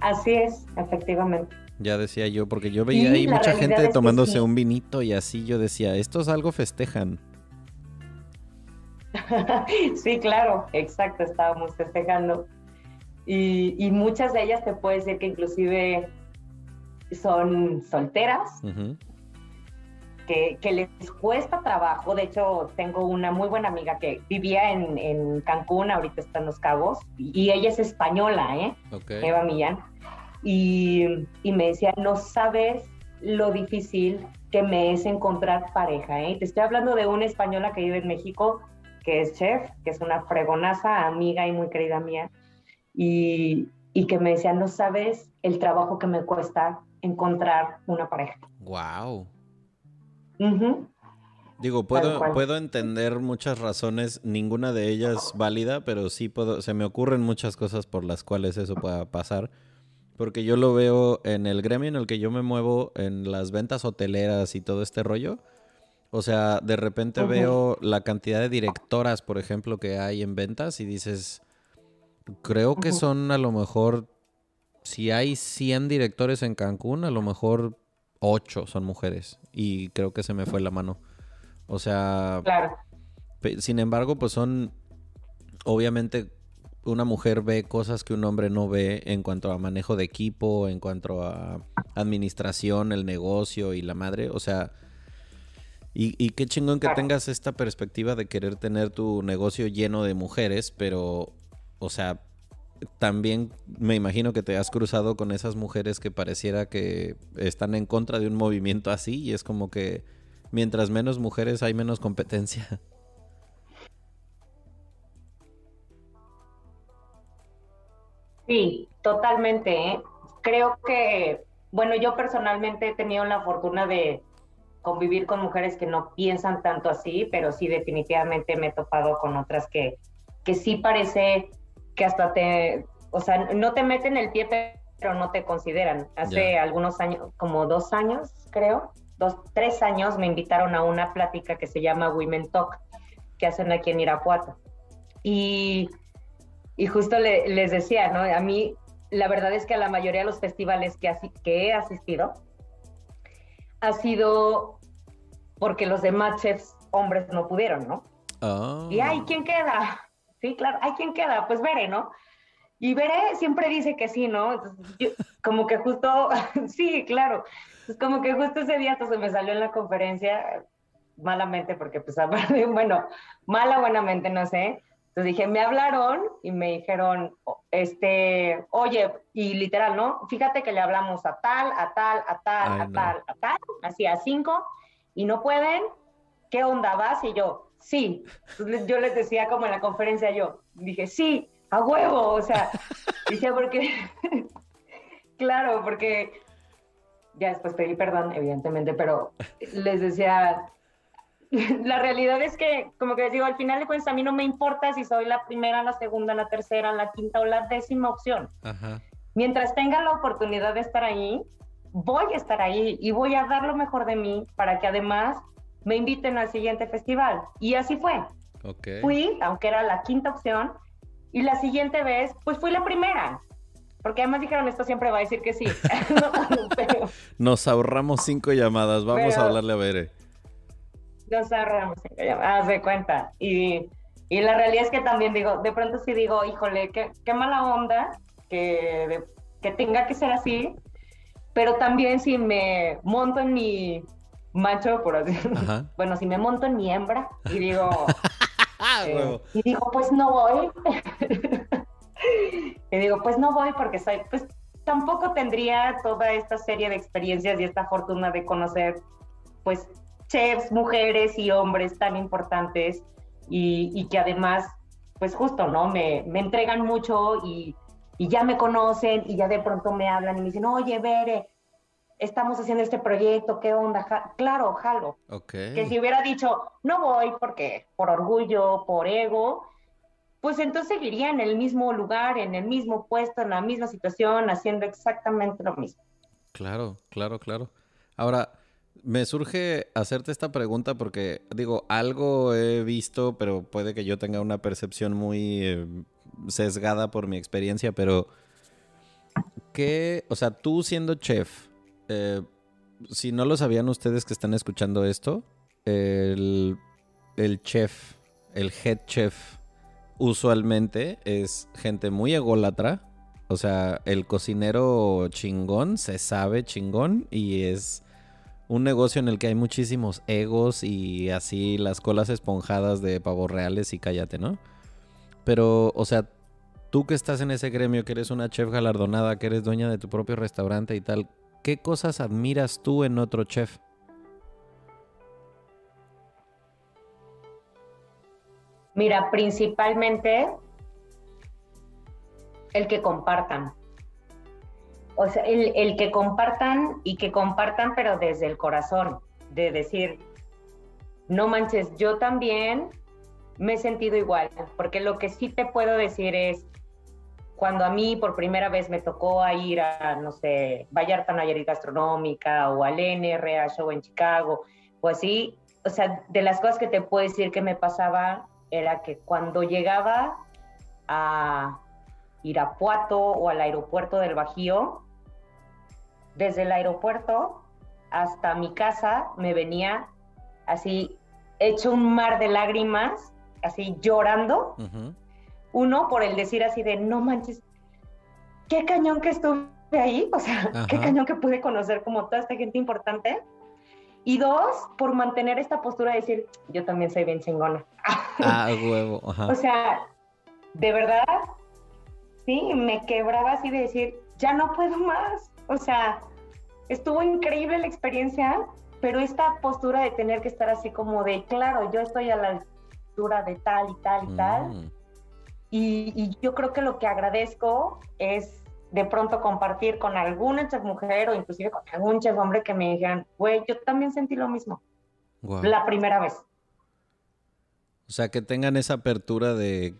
Así es, efectivamente. Ya decía yo, porque yo veía ahí mucha gente tomándose un vinito y así yo decía, estos algo festejan. sí, claro, exacto, estábamos festejando. Y, muchas de ellas te puedo decir que inclusive son solteras, que, les cuesta trabajo. De hecho, tengo una muy buena amiga que vivía en, Cancún, ahorita está en Los Cabos, y, ella es española, ¿eh? Eva Millán. Y, y, me decía, no sabes lo difícil que me es encontrar pareja, ¿eh? Te estoy hablando de una española que vive en México, que es chef, que es una fregonaza, amiga y muy querida mía, y, y que me decía, no sabes el trabajo que me cuesta encontrar una pareja. Wow. Digo, puedo, puedo entender muchas razones, ninguna de ellas válida, pero sí puedo, se me ocurren muchas cosas por las cuales eso pueda pasar. Porque yo lo veo en el gremio en el que yo me muevo, en las ventas hoteleras y todo este rollo. O sea, de repente veo la cantidad de directoras, por ejemplo, que hay en ventas y dices, creo que son a lo mejor, si hay 100 directores en Cancún, a lo mejor 8 son mujeres. Y creo que se me fue la mano. O sea, claro. sin embargo, pues son, obviamente, una mujer ve cosas que un hombre no ve en cuanto a manejo de equipo, en cuanto a administración, el negocio y la madre. O sea, y, qué chingón que tengas esta perspectiva de querer tener tu negocio lleno de mujeres, pero, o sea, también me imagino que te has cruzado con esas mujeres que pareciera que están en contra de un movimiento así y es como que mientras menos mujeres hay menos competencia. Sí, totalmente. ¿eh? Creo que, bueno, yo personalmente he tenido la fortuna de convivir con mujeres que no piensan tanto así, pero sí definitivamente me he topado con otras que, que sí parece que hasta te, o sea, no te meten el pie, pero no te consideran. Hace algunos años, como dos años, creo, dos, tres años, me invitaron a una plática que se llama Women Talk, que hacen aquí en Irapuato. Y, y justo les decía, ¿no? A mí, la verdad es que a la mayoría de los festivales que, que he asistido, ha sido porque los demás chefs hombres no pudieron, ¿no? Y ay, ¿quién queda? Sí, claro, ay, ¿quién queda? Pues Veré, ¿no? Y Veré siempre dice que sí, ¿no? como que justo, sí, claro. Es como que justo ese día hasta se me salió en la conferencia malamente, porque pues bueno, mala buenamente, no sé. Entonces dije, me hablaron y me dijeron, este, oye, y literal, ¿no? Fíjate que le hablamos a tal, a tal, a tal, a tal, a tal, así a cinco, y no pueden, ¿qué onda vas? Y yo, sí. yo les decía como en la conferencia, yo dije, sí, a huevo, o sea, dije, porque, claro, porque ya después pedí perdón, evidentemente, pero les decía, la realidad es que, como que les digo, al final de cuentas a mí no me importa si soy la primera, la segunda, la tercera, la quinta o la décima opción. Mientras tenga la oportunidad de estar ahí, voy a estar ahí y voy a dar lo mejor de mí para que además me inviten al siguiente festival. Y así fue. Fui, aunque era la quinta opción, y la siguiente vez, pues fui la primera. Porque además dijeron, esto siempre va a decir que sí. Nos ahorramos cinco llamadas, vamos a hablarle a Bere ahorramos haz de cuenta. Y, y, la realidad es que también digo, de pronto sí digo, híjole, qué, qué mala onda que, que tenga que ser así, pero también si me monto en mi macho, por así decirlo, bueno, si me monto en mi hembra y digo, eh, y digo, pues no voy, y digo, pues no voy porque soy, pues tampoco tendría toda esta serie de experiencias y esta fortuna de conocer, pues, chefs, mujeres y hombres tan importantes y, que además, pues justo, ¿no? Me, me entregan mucho y, y, ya me conocen y ya de pronto me hablan y me dicen, oye, Bere, estamos haciendo este proyecto, ¿qué onda? claro, jalo. Que si hubiera dicho, no voy porque por orgullo, por ego, pues entonces seguiría en el mismo lugar, en el mismo puesto, en la misma situación, haciendo exactamente lo mismo. Claro, claro, claro. Ahora, me surge hacerte esta pregunta porque, digo, algo he visto, pero puede que yo tenga una percepción muy eh, sesgada por mi experiencia, pero ¿qué, o sea, tú siendo chef, eh, si no lo sabían ustedes que están escuchando esto, el, el chef, el head chef, usualmente es gente muy ególatra. O sea, el cocinero chingón se sabe chingón y es un negocio en el que hay muchísimos egos y así las colas esponjadas de pavos reales y cállate, ¿no? Pero, o sea, tú que estás en ese gremio, que eres una chef galardonada, que eres dueña de tu propio restaurante y tal, ¿qué cosas admiras tú en otro chef? Mira, principalmente el que compartan. O sea, el, que compartan y que compartan, pero desde el corazón, de decir, no manches, yo también me he sentido igual, porque lo que sí te puedo decir es, cuando a mí por primera vez me tocó ir a, no sé, Vallarta Nayarit Gastronómica o al NRA Show en Chicago, o así, o sea, de las cosas que te puedo decir que me pasaba era que cuando llegaba a Irapuato o al aeropuerto del Bajío, desde el aeropuerto hasta mi casa me venía así hecho un mar de lágrimas, así llorando. Uno por el decir así de, no manches, qué cañón que estuve ahí, o sea, qué cañón que pude conocer como toda esta gente importante. Y dos, por mantener esta postura de decir, yo también soy bien chingona. Ah, huevo. O sea, de verdad, sí, me quebraba así de decir, ya no puedo más. O sea, estuvo increíble la experiencia, pero esta postura de tener que estar así como de, claro, yo estoy a la altura de tal y tal y tal. Mm. Y, y yo creo que lo que agradezco es de pronto compartir con alguna chef mujer o inclusive con algún chef hombre que me dijeran, güey, yo también sentí lo mismo. La primera vez. O sea, que tengan esa apertura de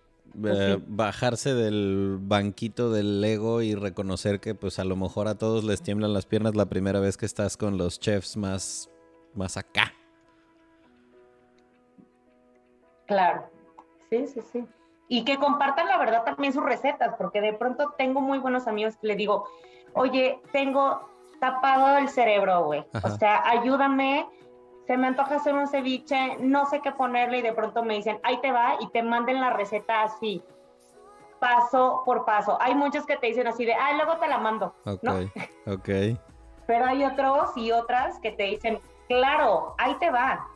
eh, bajarse del banquito del ego y reconocer que pues a lo mejor a todos les tiemblan las piernas la primera vez que estás con los chefs más, más acá. Claro, sí, sí, sí y que compartan la verdad también sus recetas, porque de pronto tengo muy buenos amigos que le digo, oye, tengo tapado el cerebro, güey. O sea, ayúdame, se me antoja hacer un ceviche, no sé qué ponerle y de pronto me dicen, ahí te va y te manden la receta así, paso por paso. Hay muchos que te dicen así de, ah, luego te la mando. Ok, ok. Pero hay otros y otras que te dicen, claro, ahí te va.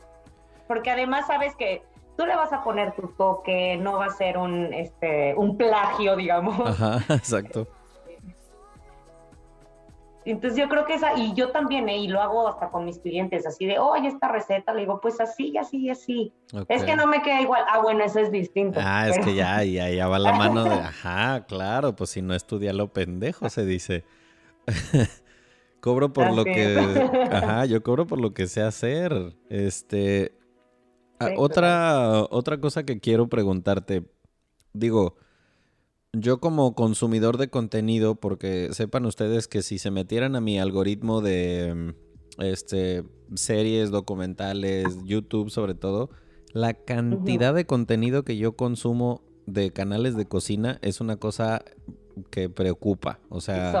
Porque además sabes que tú le vas a poner tu toque, no va a ser un, este, un plagio, digamos. Ajá, exacto. Entonces yo creo que esa, y yo también, ¿eh? y lo hago hasta con mis clientes, así de, oye, esta receta, le digo, pues así, así, así. Es que no me queda igual. Ah, bueno, eso es distinto. Ah, es que ya, ya, ya va la mano de, ajá, claro, pues si no estudia lo pendejo, se dice. cobro por lo que, ajá, yo cobro por lo que sé hacer. Este, Ah, otra, otra cosa que quiero preguntarte, digo, yo como consumidor de contenido, porque sepan ustedes que si se metieran a mi algoritmo de este, series, documentales, YouTube sobre todo, la cantidad de contenido que yo consumo de canales de cocina es una cosa que preocupa. O sea,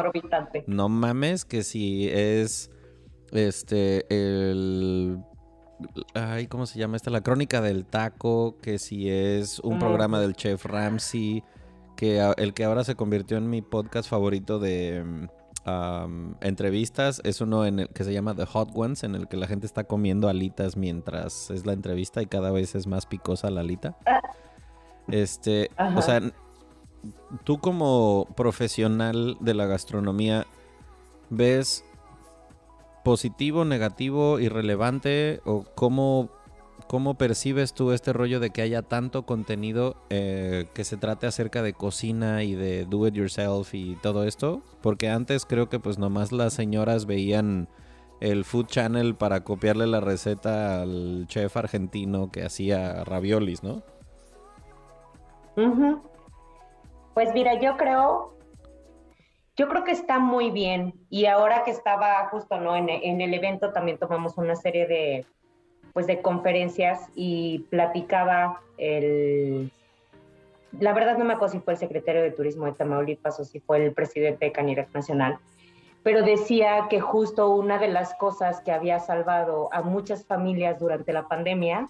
no mames que si es este el ay, ¿cómo se llama esta? La crónica del taco, que si es un programa del chef Ramsey, que el que ahora se convirtió en mi podcast favorito de entrevistas. Es uno en el que se llama The Hot Ones, en el que la gente está comiendo alitas mientras es la entrevista y cada vez es más picosa la alita. Este, o sea, tú como profesional de la gastronomía, ¿ves positivo, negativo, irrelevante? ¿O cómo, cómo percibes tú este rollo de que haya tanto contenido eh, que se trate acerca de cocina y de do it yourself y todo esto? Porque antes creo que pues nomás las señoras veían el Food Channel para copiarle la receta al chef argentino que hacía raviolis, ¿no? Pues mira, yo creo, yo creo que está muy bien. Y ahora que estaba justo ¿no? en, el evento también tomamos una serie de, pues, de conferencias y platicaba el, la verdad no me acuerdo si fue el secretario de Turismo de Tamaulipas o si fue el presidente de Canirac Nacional, pero decía que justo una de las cosas que había salvado a muchas familias durante la pandemia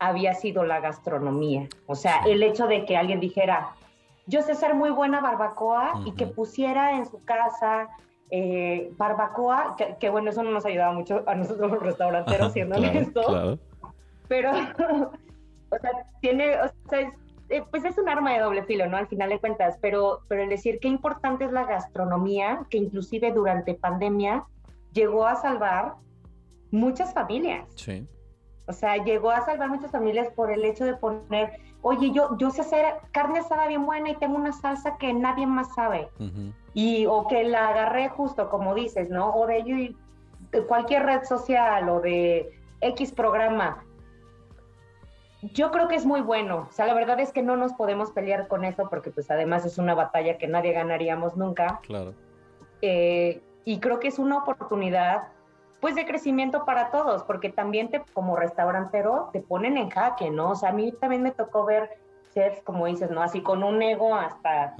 había sido la gastronomía. O sea, el hecho de que alguien dijera, yo sé ser muy buena barbacoa y que pusiera en su casa eh, barbacoa, que, bueno, eso no nos ayudaba mucho a nosotros los restauranteros, siendo honesto. Pero, o sea, tiene, o sea, eh, pues es un arma de doble filo, ¿no? Al final de cuentas, pero, pero el decir qué importante es la gastronomía, que inclusive durante pandemia llegó a salvar muchas familias. Sí. O sea, llegó a salvar muchas familias por el hecho de poner oye, yo, yo sé hacer carne asada bien buena y tengo una salsa que nadie más sabe. Y, o que la agarré justo, como dices, ¿no? O de, cualquier red social o de X programa. Yo creo que es muy bueno. O sea, la verdad es que no nos podemos pelear con eso porque pues además es una batalla que nadie ganaríamos nunca. Claro. Eh, y creo que es una oportunidad pues de crecimiento para todos, porque también te, como restaurantero te ponen en jaque, ¿no? O sea, a mí también me tocó ver chefs, como dices, ¿no? Así con un ego hasta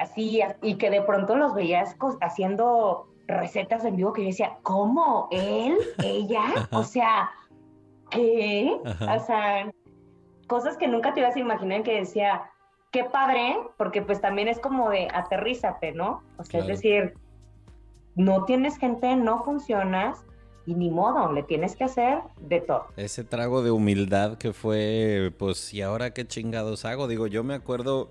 así, y que de pronto los veías haciendo recetas en vivo que yo decía, ¿cómo? ¿Él? ¿Ella? O sea, ¿qué? O sea, cosas que nunca te ibas a imaginar que decía, qué padre, porque pues también es como de aterrízate, ¿no? O sea, es decir, no tienes gente, no funcionas y ni modo, le tienes que hacer de todo. Ese trago de humildad que fue, pues, ¿y ahora qué chingados hago? Digo, yo me acuerdo,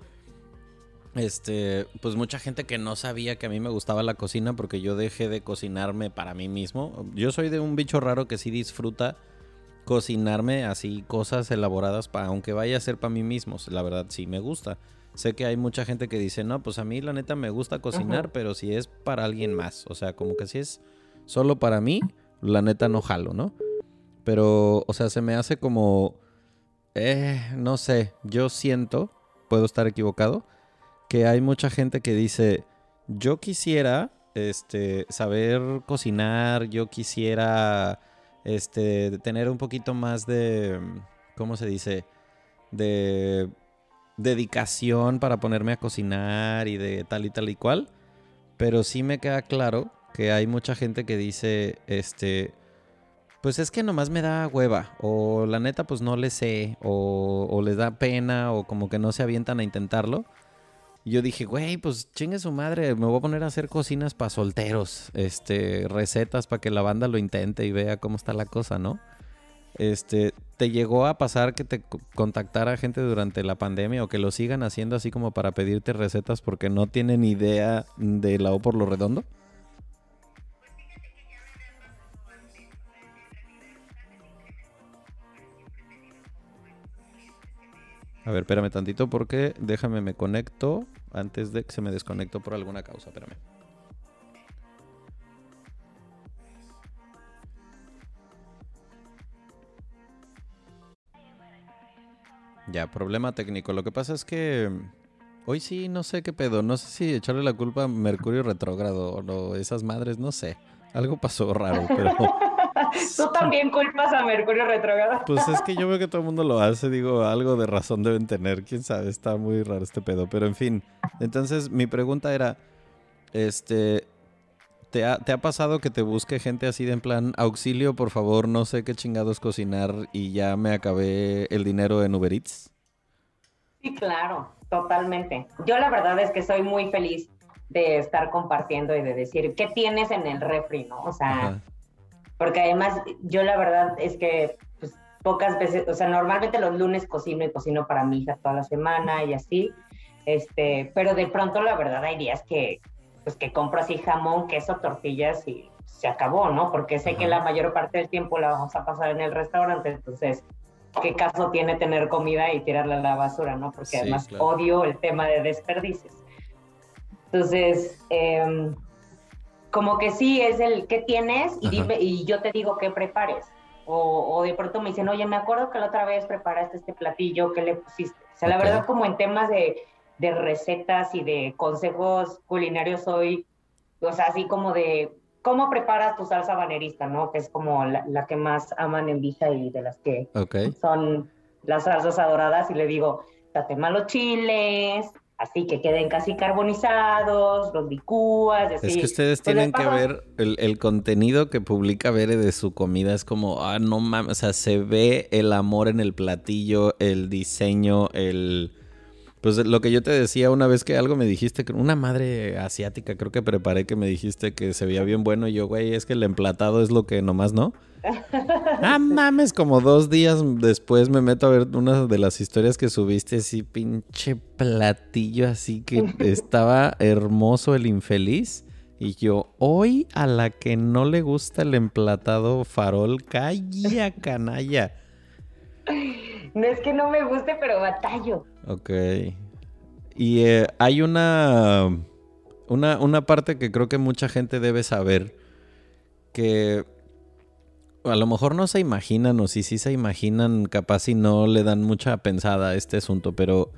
este, pues mucha gente que no sabía que a mí me gustaba la cocina porque yo dejé de cocinarme para mí mismo. Yo soy de un bicho raro que sí disfruta cocinarme así cosas elaboradas, aunque vaya a ser para mí mismo, la verdad sí me gusta. Sé que hay mucha gente que dice, no, pues a mí la neta me gusta cocinar, pero si es para alguien más, o sea, como que si es solo para mí, la neta no jalo, ¿no? Pero, o sea, se me hace como, eh, no sé, yo siento, puedo estar equivocado, que hay mucha gente que dice, yo quisiera, este, saber cocinar, yo quisiera, este, tener un poquito más de, ¿cómo se dice? De dedicación para ponerme a cocinar y de tal y tal y cual. Pero sí me queda claro que hay mucha gente que dice, este, pues es que nomás me da hueva, o la neta pues no le sé, o, les da pena, o como que no se avientan a intentarlo. Y yo dije, güey, pues chingue su madre, me voy a poner a hacer cocinas para solteros, este, recetas para que la banda lo intente y vea cómo está la cosa, ¿no? Este, ¿te llegó a pasar que te contactara gente durante la pandemia o que lo sigan haciendo así como para pedirte recetas porque no tienen idea de la O por lo redondo? A ver, espérame tantito porque déjame me conecto antes de que se me desconecto por alguna causa, espérame. Ya, problema técnico. Lo que pasa es que hoy sí no sé qué pedo. No sé si echarle la culpa a Mercurio retrógrado o esas madres, no sé. Algo pasó raro, pero... Tú también culpas a Mercurio retrógrado. Pues es que yo veo que todo el mundo lo hace, digo, algo de razón deben tener, quién sabe, está muy raro este pedo, pero en fin. Entonces, mi pregunta era, este, ¿Te ha, pasado que te busque gente así de en plan, auxilio, por favor, no sé qué chingados cocinar y ya me acabé el dinero en Uber Eats? Sí, claro, totalmente. Yo la verdad es que soy muy feliz de estar compartiendo y de decir, ¿qué tienes en el refri, no? O sea, porque además yo la verdad es que pues, pocas veces, o sea, normalmente los lunes cocino y cocino para mi hija toda la semana y así, este, pero de pronto la verdad hay días que, pues que compro así jamón, queso, tortillas y se acabó, ¿no? Porque sé que la mayor parte del tiempo la vamos a pasar en el restaurante, entonces, ¿qué caso tiene tener comida y tirarla a la basura, ¿no? Porque además odio el tema de desperdicios. Entonces, eh, como que sí es el qué tienes y, dime, y yo te digo qué prepares. O, o, de pronto me dicen, oye, me acuerdo que la otra vez preparaste este platillo, ¿qué le pusiste? O sea, la verdad, como en temas de, de, recetas y de consejos culinarios hoy, o sea, así como de cómo preparas tu salsa banerista, ¿no? Que es como la, que más aman en Vija y de las que son las salsas adoradas. Y le digo, date malos chiles, así que queden casi carbonizados, los licúas, así. Es que ustedes pues tienen que ver el, contenido que publica Bere de su comida, es como, ah, no mames, o sea, se ve el amor en el platillo, el diseño, el... Pues lo que yo te decía una vez que algo me dijiste, una madre asiática creo que preparé que me dijiste que se veía bien bueno y yo, güey, es que el emplatado es lo que nomás no. ah, mames, como dos días después me meto a ver una de las historias que subiste, así pinche platillo, así que estaba hermoso el infeliz. Y yo, hoy a la que no le gusta el emplatado farol, calla, canalla. No es que no me guste, pero batallo. Ok. Y eh, hay una, una, una parte que creo que mucha gente debe saber, que a lo mejor no se imaginan, o si sí se imaginan, capaz si no le dan mucha pensada a este asunto, pero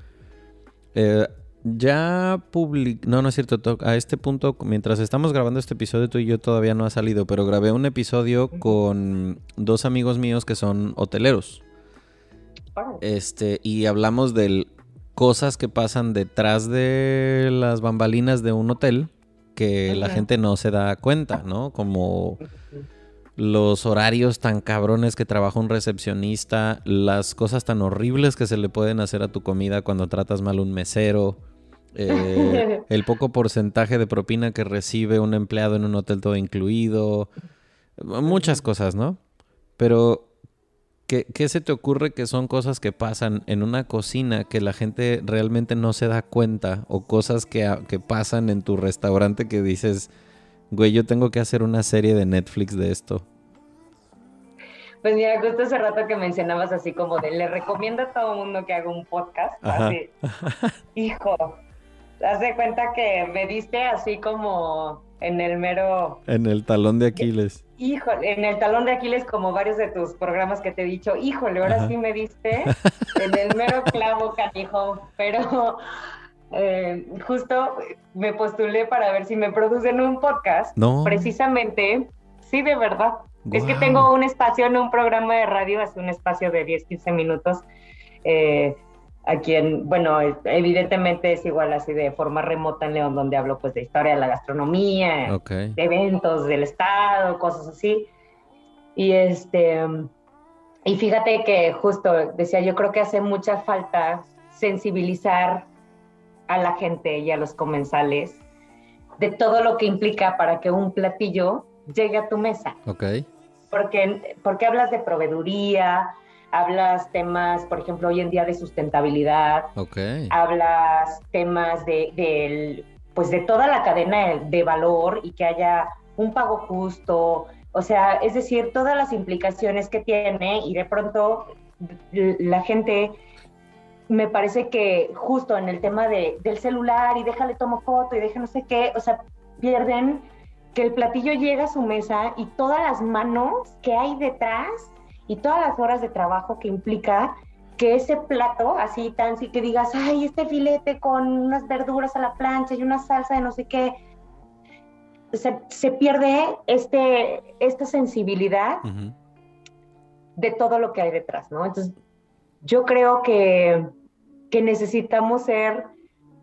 eh, ya public... No, no es cierto, a este punto, mientras estamos grabando este episodio, tú y yo todavía no ha salido, pero grabé un episodio con dos amigos míos que son hoteleros. Este, y hablamos de cosas que pasan detrás de las bambalinas de un hotel que la gente no se da cuenta, ¿no? Como los horarios tan cabrones que trabaja un recepcionista, las cosas tan horribles que se le pueden hacer a tu comida cuando tratas mal un mesero, eh, el poco porcentaje de propina que recibe un empleado en un hotel todo incluido, muchas cosas, ¿no? Pero, ¿qué, ¿qué, se te ocurre que son cosas que pasan en una cocina que la gente realmente no se da cuenta o cosas que, que pasan en tu restaurante que dices Güey, yo tengo que hacer una serie de Netflix de esto. Pues mira, justo hace rato que mencionabas así como de, le recomiendo a todo el mundo que haga un podcast. Así, hijo, haz cuenta que me diste así como en el mero... En el talón de Aquiles. Híjole, en el talón de Aquiles como varios de tus programas que te he dicho, híjole, ahora sí me diste en el mero clavo, canijo, pero eh, justo me postulé para ver si me producen un podcast. No. Precisamente, sí, de verdad. Es que tengo un espacio en un programa de radio, es un espacio de 10, 15 minutos. Eh, a quien, bueno, evidentemente es igual así de forma remota en León, donde hablo pues de historia de la gastronomía, de eventos del estado, cosas así. Y este, y fíjate que justo decía, yo creo que hace mucha falta sensibilizar a la gente y a los comensales de todo lo que implica para que un platillo llegue a tu mesa. Ok. Porque, porque hablas de proveeduría, hablas temas, por ejemplo, hoy en día de sustentabilidad. Ok. Hablas temas de, pues de toda la cadena de valor y que haya un pago justo. O sea, es decir, todas las implicaciones que tiene y de pronto la gente me parece que justo en el tema de, del celular y déjale tomo foto y deja no sé qué, o sea, pierden que el platillo llega a su mesa y todas las manos que hay detrás y todas las horas de trabajo que implica que ese plato, así tan, si que digas, ay, este filete con unas verduras a la plancha y una salsa de no sé qué, se, se pierde este, esta sensibilidad de todo lo que hay detrás, ¿no? Entonces, yo creo que, necesitamos ser,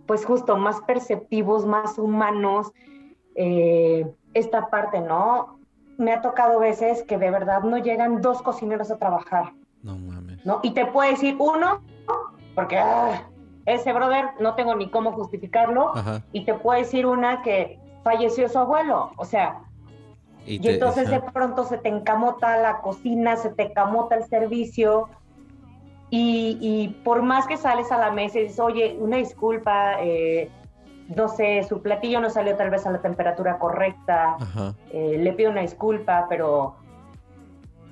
pues justo, más perceptivos, más humanos. Eh, esta parte, ¿no? Me ha tocado veces que de verdad no llegan dos cocineros a trabajar. No mames. ¿no? Y te puedo decir uno, porque ah, ese brother no tengo ni cómo justificarlo y te puedo decir una que falleció su abuelo, o sea, y, entonces de pronto se te encamota la cocina, se te encamota el servicio y, por más que sales a la mesa y dices, oye, una disculpa, eh, no sé, su platillo no salió tal vez a la temperatura correcta, eh, le pido una disculpa, pero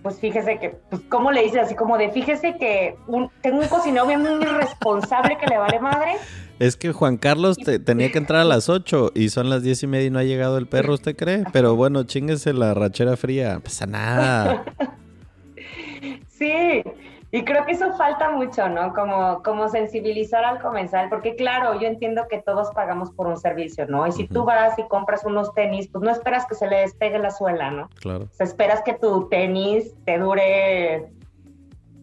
pues fíjese que, pues, ¿cómo le dices? Así como de, fíjese que tengo un cocinero bien irresponsable que le vale madre. Es que Juan Carlos tenía que entrar a las 8 y son las diez y media y no ha llegado el perro, ¿usted cree? Pero bueno, chinguese la rachera fría, pasa nada. sí, y creo que eso falta mucho, ¿no? Como, como sensibilizar al comensal, porque claro, yo entiendo que todos pagamos por un servicio, ¿no? Y si tú vas y compras unos tenis, pues no esperas que se le despegue la suela, ¿no? Claro. O sea, esperas que tu tenis te dure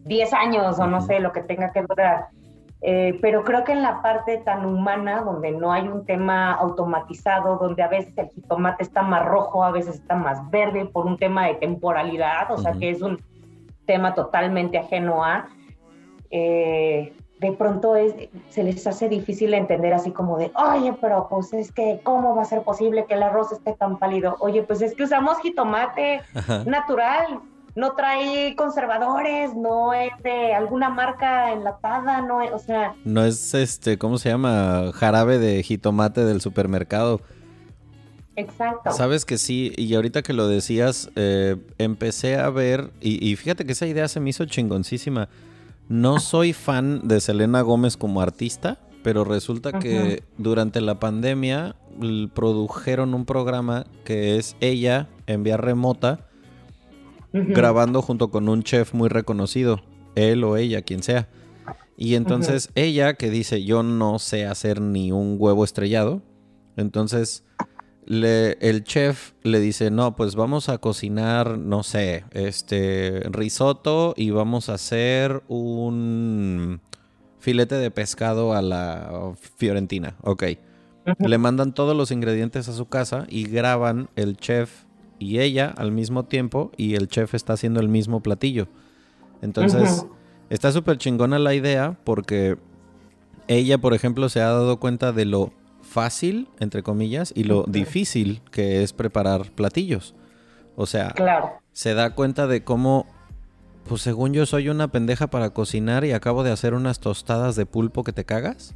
10 años o no sé, lo que tenga que durar. Eh, pero creo que en la parte tan humana, donde no hay un tema automatizado, donde a veces el jitomate está más rojo, a veces está más verde por un tema de temporalidad, o sea que es un tema totalmente ajeno a, eh, de pronto es, se les hace difícil entender así como de, oye, pero pues es que, ¿cómo va a ser posible que el arroz esté tan pálido? Oye, pues es que usamos jitomate natural, no trae conservadores, no es de alguna marca enlatada, no es, o sea... No es este, ¿cómo se llama? Jarabe de jitomate del supermercado. Exacto. Sabes que sí, y ahorita que lo decías, eh, empecé a ver, y, fíjate que esa idea se me hizo chingoncísima. No soy fan de Selena Gómez como artista, pero resulta que durante la pandemia produjeron un programa que es ella en vía remota, grabando junto con un chef muy reconocido, él o ella, quien sea. Y entonces ella que dice, yo no sé hacer ni un huevo estrellado, entonces el chef le dice, no, pues vamos a cocinar, no sé, este risotto y vamos a hacer un filete de pescado a la fiorentina. Ok. Le mandan todos los ingredientes a su casa y graban el chef y ella al mismo tiempo y el chef está haciendo el mismo platillo. Entonces, está súper chingona la idea porque ella, por ejemplo, se ha dado cuenta de lo fácil, entre comillas, y lo difícil que es preparar platillos. O sea, se da cuenta de cómo, pues según yo soy una pendeja para cocinar y acabo de hacer unas tostadas de pulpo que te cagas.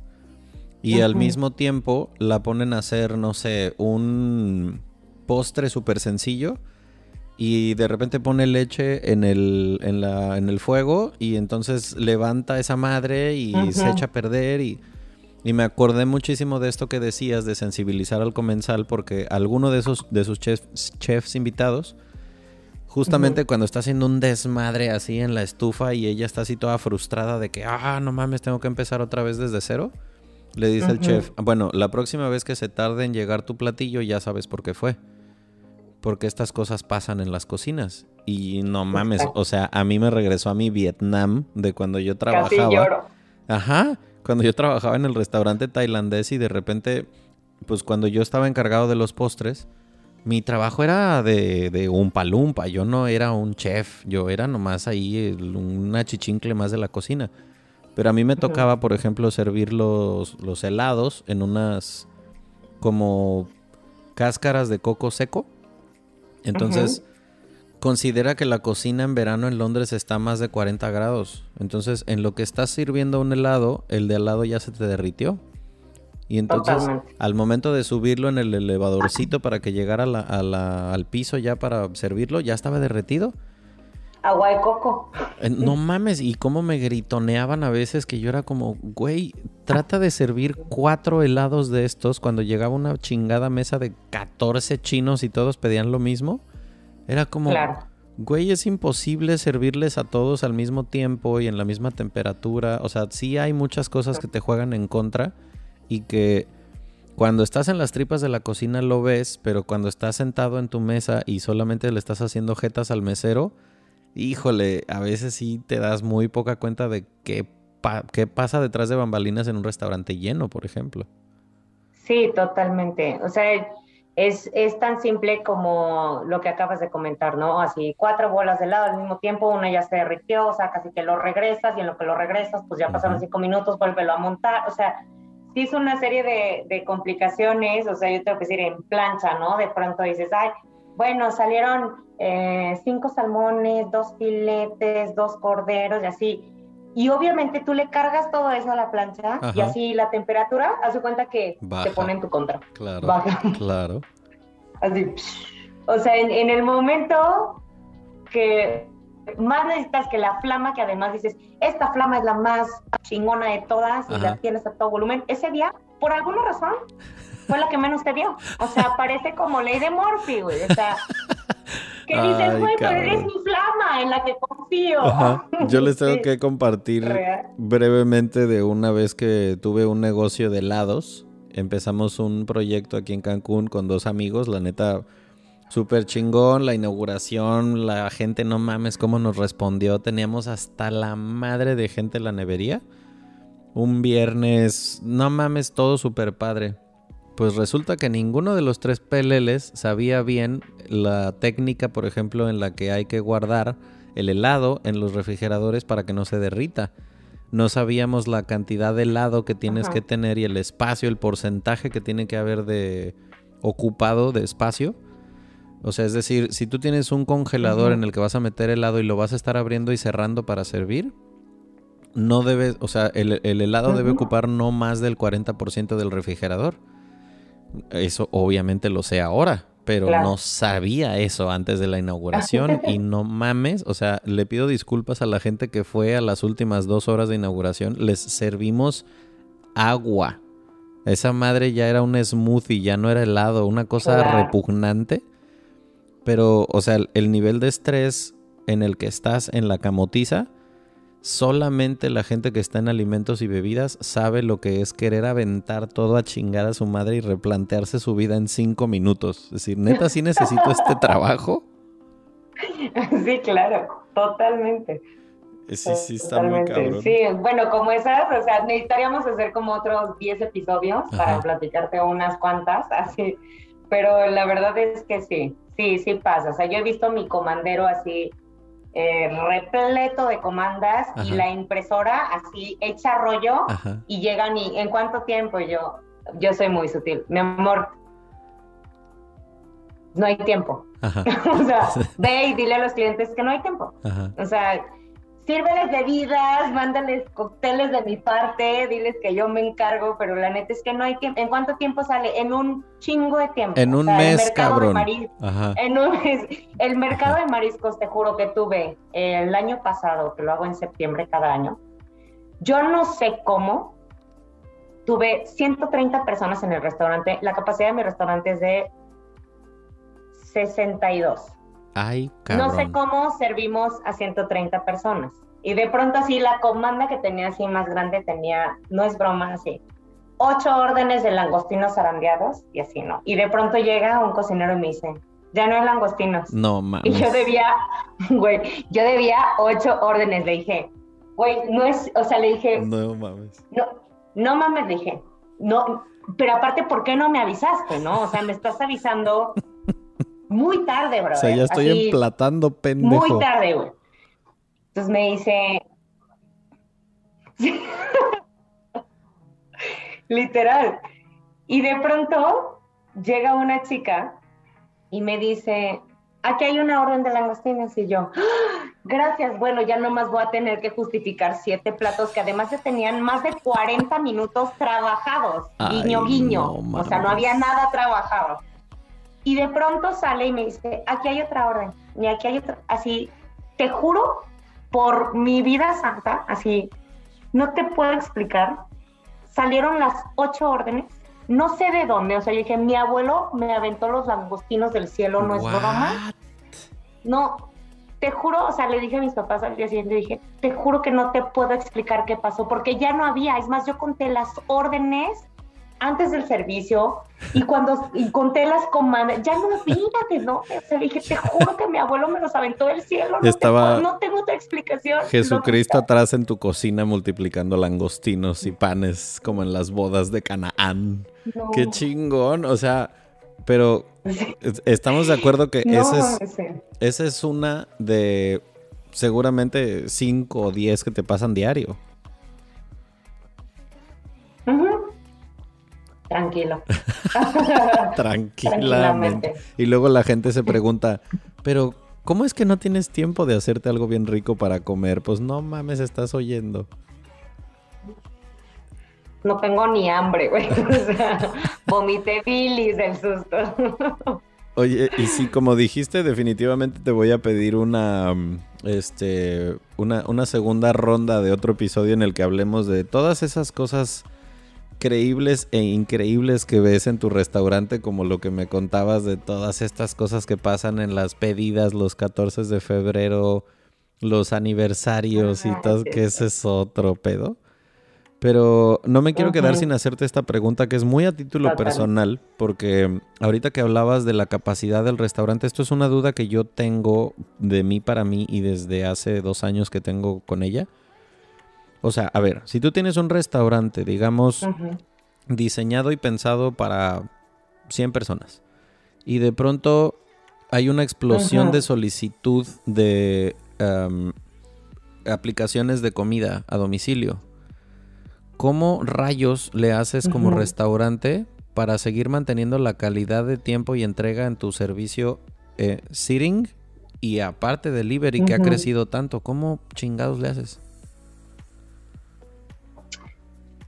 Y al mismo tiempo la ponen a hacer, no sé, un postre súper sencillo. Y de repente pone leche en el, en, la, en el fuego y entonces levanta esa madre y se echa a perder y y me acordé muchísimo de esto que decías de sensibilizar al comensal porque alguno de esos de sus chefs, invitados justamente cuando está haciendo un desmadre así en la estufa y ella está así toda frustrada de que ah, no mames, tengo que empezar otra vez desde cero, le dice el chef, bueno, la próxima vez que se tarde en llegar tu platillo ya sabes por qué fue. Porque estas cosas pasan en las cocinas. Y no mames, o sea, a mí me regresó a mi Vietnam de cuando yo trabajaba. Ajá cuando yo trabajaba en el restaurante tailandés y de repente, pues cuando yo estaba encargado de los postres, mi trabajo era de, de un palumpa, yo no era un chef, yo era nomás ahí una chichincle más de la cocina. Pero a mí me tocaba, por ejemplo, servir los, los helados en unas como cáscaras de coco seco. Entonces, considera que la cocina en verano en Londres está a más de 40 grados. Entonces, en lo que estás sirviendo un helado, el de al lado ya se te derritió. Y entonces, al momento de subirlo en el elevadorcito para que llegara al piso ya para servirlo, ya estaba derretido. Agua de coco. No mames, y cómo me gritoneaban a veces que yo era como, güey, trata de servir cuatro helados de estos cuando llegaba una chingada mesa de 14 chinos y todos pedían lo mismo. Era como, güey, es imposible servirles a todos al mismo tiempo y en la misma temperatura. O sea, sí hay muchas cosas que te juegan en contra y que cuando estás en las tripas de la cocina lo ves, pero cuando estás sentado en tu mesa y solamente le estás haciendo jetas al mesero, híjole, a veces sí te das muy poca cuenta de qué, qué pasa detrás de bambalinas en un restaurante lleno, por ejemplo. Sí, totalmente. O sea, es, es, tan simple como lo que acabas de comentar, ¿no? Así, cuatro bolas de helado al mismo tiempo, una ya se derritió, o sea, casi que lo regresas y en lo que lo regresas, pues ya pasaron cinco minutos, vuélvelo a montar, o sea, sí es una serie de, de complicaciones, o sea, yo tengo que decir en plancha, ¿no? De pronto dices, ay, bueno, salieron eh, cinco salmones, dos filetes, dos corderos y así. Y obviamente tú le cargas todo eso a la plancha y así la temperatura, hace cuenta que te pone en tu contra. Claro. Claro. Así. O sea, en, el momento que más necesitas que la flama, que además dices, esta flama es la más chingona de todas y la tienes a todo volumen, ese día, por alguna razón, fue la que menos te dio. O sea, parece como ley de Morphy, güey. O sea, ¿qué dices, güey? Pero eres mi flama en la que confío. Yo les tengo que compartir brevemente de una vez que tuve un negocio de helados. Empezamos un proyecto aquí en Cancún con dos amigos, la neta, súper chingón, la inauguración, la gente, no mames, cómo nos respondió. Teníamos hasta la madre de gente en la nevería. Un viernes, no mames, todo súper padre. Pues resulta que ninguno de los tres PLLs sabía bien la técnica, por ejemplo, en la que hay que guardar el helado en los refrigeradores para que no se derrita. No sabíamos la cantidad de helado que tienes que tener y el espacio, el porcentaje que tiene que haber de ocupado de espacio. O sea, es decir, si tú tienes un congelador en el que vas a meter helado y lo vas a estar abriendo y cerrando para servir, no debes, o sea, el, helado debe ocupar no más del 40% del refrigerador. Eso obviamente lo sé ahora, pero no sabía eso antes de la inauguración y no mames, o sea, le pido disculpas a la gente que fue a las últimas dos horas de inauguración, les servimos agua. Esa madre ya era un smoothie, ya no era helado, una cosa repugnante. Pero, o sea, el nivel de estrés en el que estás en la camotiza Solamente la gente que está en alimentos y bebidas sabe lo que es querer aventar todo a chingar a su madre y replantearse su vida en cinco minutos. Es decir, neta, sí necesito este trabajo. Sí, claro, totalmente. Sí, sí, está muy cabrón. Sí, bueno, como esas, o sea, necesitaríamos hacer como otros 10 episodios para platicarte unas cuantas, así. Pero la verdad es que sí, sí, sí pasa. O sea, yo he visto mi comandero así eh, repleto de comandas y la impresora así hecha rollo y llegan y en cuánto tiempo yo yo soy muy sutil mi amor no hay tiempo o sea ve y dile a los clientes que no hay tiempo. O sea sírveles bebidas, mándales cócteles de mi parte, diles que yo me encargo, pero la neta es que no hay tiempo. ¿En cuánto tiempo sale? En un chingo de tiempo. En un mes, cabrón. En un mes. El mercado de mariscos, te juro que tuve el año pasado, que lo hago en septiembre cada año. Yo no sé cómo. Tuve 130 personas en el restaurante. La capacidad de mi restaurante es de 62. Ay, cabrón. No sé cómo servimos a 130 personas. Y de pronto así la comanda que tenía así más grande tenía, no es broma, así, ocho órdenes de langostinos zarandeados y así, ¿no? Y de pronto llega un cocinero y me dice, ya no hay langostinos. No mames. Y yo debía, güey, yo debía ocho órdenes. Le dije, güey, no es, o sea, le dije. No mames. No, no mames, le dije. No, pero aparte, ¿por qué no me avisaste, no? O sea, me estás avisando muy tarde, bro. O sea, ya estoy emplatando pendejo. Muy tarde, güey. Entonces me dice... Literal. Y de pronto llega una chica y me dice, aquí hay una orden de langostinos y yo, ¡Ah! gracias, bueno, ya nomás voy a tener que justificar siete platos que además se tenían más de 40 minutos trabajados, guiño, guiño, o sea, no había nada trabajado. Y de pronto sale y me dice, aquí hay otra orden, y aquí hay otra, así, te juro, por mi vida santa, así, no te puedo explicar, salieron las ocho órdenes, no sé de dónde, o sea, yo dije, mi abuelo me aventó los langostinos del cielo, no es broma. No, te juro, o sea, le dije a mis papás al día siguiente, dije, te juro que no te puedo explicar qué pasó, porque ya no había, es más, yo conté las órdenes antes del servicio y cuando y conté las comandas, ya no fíjate, ¿no? O sea, dije, te juro que mi abuelo me los aventó del cielo. No, Estaba tengo, no tengo otra explicación. Jesucristo atrás en tu cocina multiplicando langostinos y panes como en las bodas de Canaán. Qué chingón, o sea, Pero estamos de acuerdo que esa es, es una de seguramente 5 o 10 que te pasan diario. Tranquilo. Tranquilamente. Y luego la gente se pregunta, pero ¿cómo es que no tienes tiempo de hacerte algo bien rico para comer? Pues no mames, estás oyendo. No tengo ni hambre, güey. O sea, vomité bilis del susto. Oye, y sí, como dijiste, definitivamente te voy a pedir una, este, una, una segunda ronda de otro episodio en el que hablemos de todas esas cosas creíbles e increíbles que ves en tu restaurante, como lo que me contabas de todas estas cosas que pasan en las pedidas los 14 de febrero, los aniversarios y todo, que ese es otro pedo. Pero no me quiero quedar sin hacerte esta pregunta que es muy a título personal, porque ahorita que hablabas de la capacidad del restaurante, esto es una duda que yo tengo de mí para mí y desde hace dos años que tengo con ella. O sea, a ver, si tú tienes un restaurante, digamos, diseñado y pensado para 100 personas, y de pronto hay una explosión de solicitud de aplicaciones de comida a domicilio, ¿cómo rayos le haces como restaurante para seguir manteniendo la calidad de tiempo y entrega en tu servicio eh, sitting y aparte delivery que ha crecido tanto? ¿Cómo chingados le haces?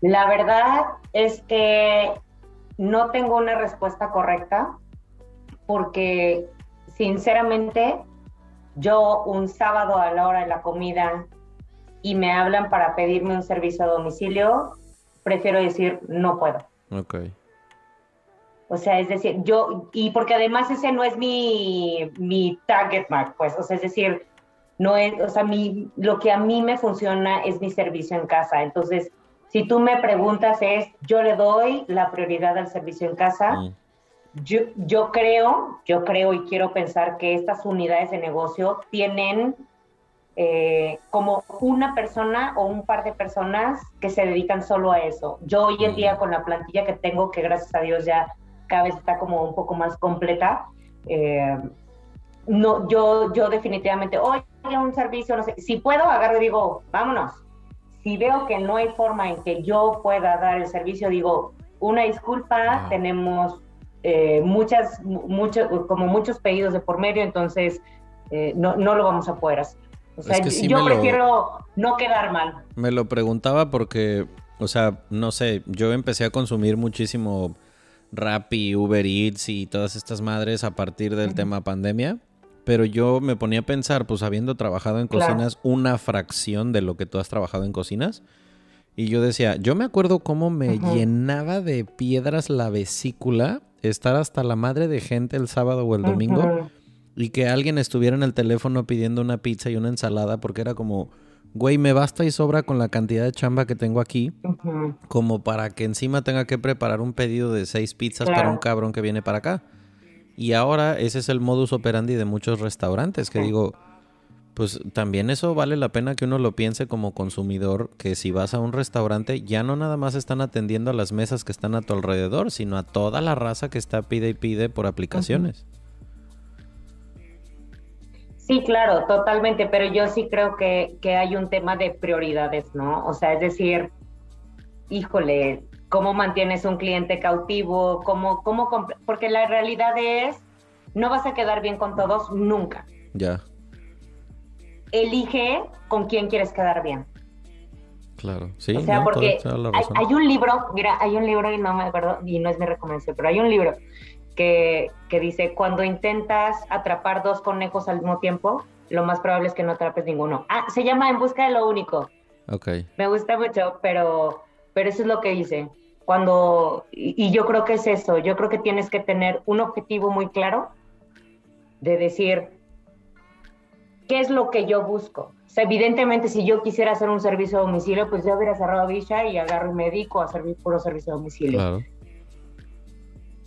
La verdad es que no tengo una respuesta correcta porque sinceramente yo un sábado a la hora de la comida y me hablan para pedirme un servicio a domicilio, prefiero decir no puedo. Ok. O sea, es decir, yo, y porque además ese no es mi, mi target mark, pues, o sea, es decir, no es, o sea, mi, lo que a mí me funciona es mi servicio en casa. Entonces, si tú me preguntas es, yo le doy la prioridad al servicio en casa. Mm. Yo, yo creo, yo creo y quiero pensar que estas unidades de negocio tienen eh, como una persona o un par de personas que se dedican solo a eso. Yo hoy en día mm. con la plantilla que tengo, que gracias a Dios ya cada vez está como un poco más completa, eh, no, yo, yo definitivamente, oye, un servicio, no sé, si puedo, agarro y digo, vámonos, si veo que no hay forma en que yo pueda dar el servicio, digo, una disculpa, tenemos eh, muchas, muchos, como muchos pedidos de por medio, entonces eh, no, no lo vamos a poder hacer. O sea, yo prefiero no quedar mal. Me lo preguntaba porque, o sea, no sé, yo empecé a consumir muchísimo Rappi, Uber Eats y todas estas madres a partir del tema pandemia. Pero yo me ponía a pensar, pues habiendo trabajado en cocinas una fracción de lo que tú has trabajado en cocinas. Y yo decía, yo me acuerdo cómo me llenaba de piedras la vesícula estar hasta la madre de gente el sábado o el domingo y que alguien estuviera en el teléfono pidiendo una pizza y una ensalada porque era como, güey, me basta y sobra con la cantidad de chamba que tengo aquí como para que encima tenga que preparar un pedido de seis pizzas para un cabrón que viene para acá. Y ahora ese es el modus operandi de muchos restaurantes, que digo, pues también eso vale la pena que uno lo piense como consumidor, que si vas a un restaurante ya no nada más están atendiendo a las mesas que están a tu alrededor, sino a toda la raza que está pide y pide por aplicaciones. Sí, claro, totalmente, pero yo sí creo que, que hay un tema de prioridades, ¿no? O sea, es decir, híjole, cómo mantienes un cliente cautivo, cómo, cómo, porque la realidad es, no vas a quedar bien con todos nunca. Ya. Elige con quién quieres quedar bien. Claro, sí. O sea, porque hay, un libro, mira, hay un libro y no me acuerdo, y no es mi recomendación, pero hay un libro que, que dice, cuando intentas atrapar dos conejos al mismo tiempo, lo más probable es que no atrapes ninguno. Ah, se llama En busca de lo único. Ok. Me gusta mucho, pero, pero eso es lo que dice. Cuando, y, yo creo que es eso, yo creo que tienes que tener un objetivo muy claro de decir, ¿qué es lo que yo busco? O sea, evidentemente, si yo quisiera hacer un servicio a domicilio, pues yo hubiera cerrado Villa y agarro y me dedico a hacer puro servicio a domicilio.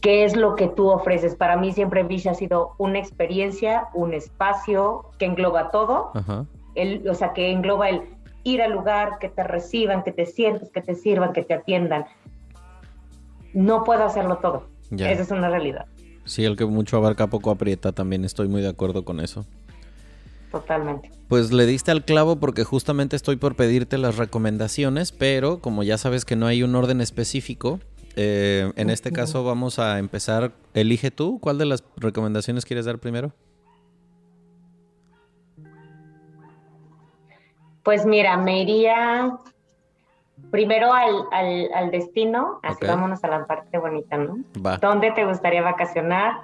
¿Qué es lo que tú ofreces? Para mí siempre Villa ha sido una experiencia, un espacio que engloba todo. El, o sea, que engloba el ir al lugar, que te reciban, que te sientes, que te sirvan, que te atiendan no puedo hacerlo todo. Esa es una realidad. Sí, el que mucho abarca poco aprieta, también estoy muy de acuerdo con eso. Totalmente. Pues le diste al clavo porque justamente estoy por pedirte las recomendaciones, pero como ya sabes que no hay un orden específico, eh, en este caso vamos a empezar. Elige tú, ¿cuál de las recomendaciones quieres dar primero? Pues mira, me iría primero al, destino, así vámonos a la parte bonita, ¿no? ¿Dónde te gustaría vacacionar?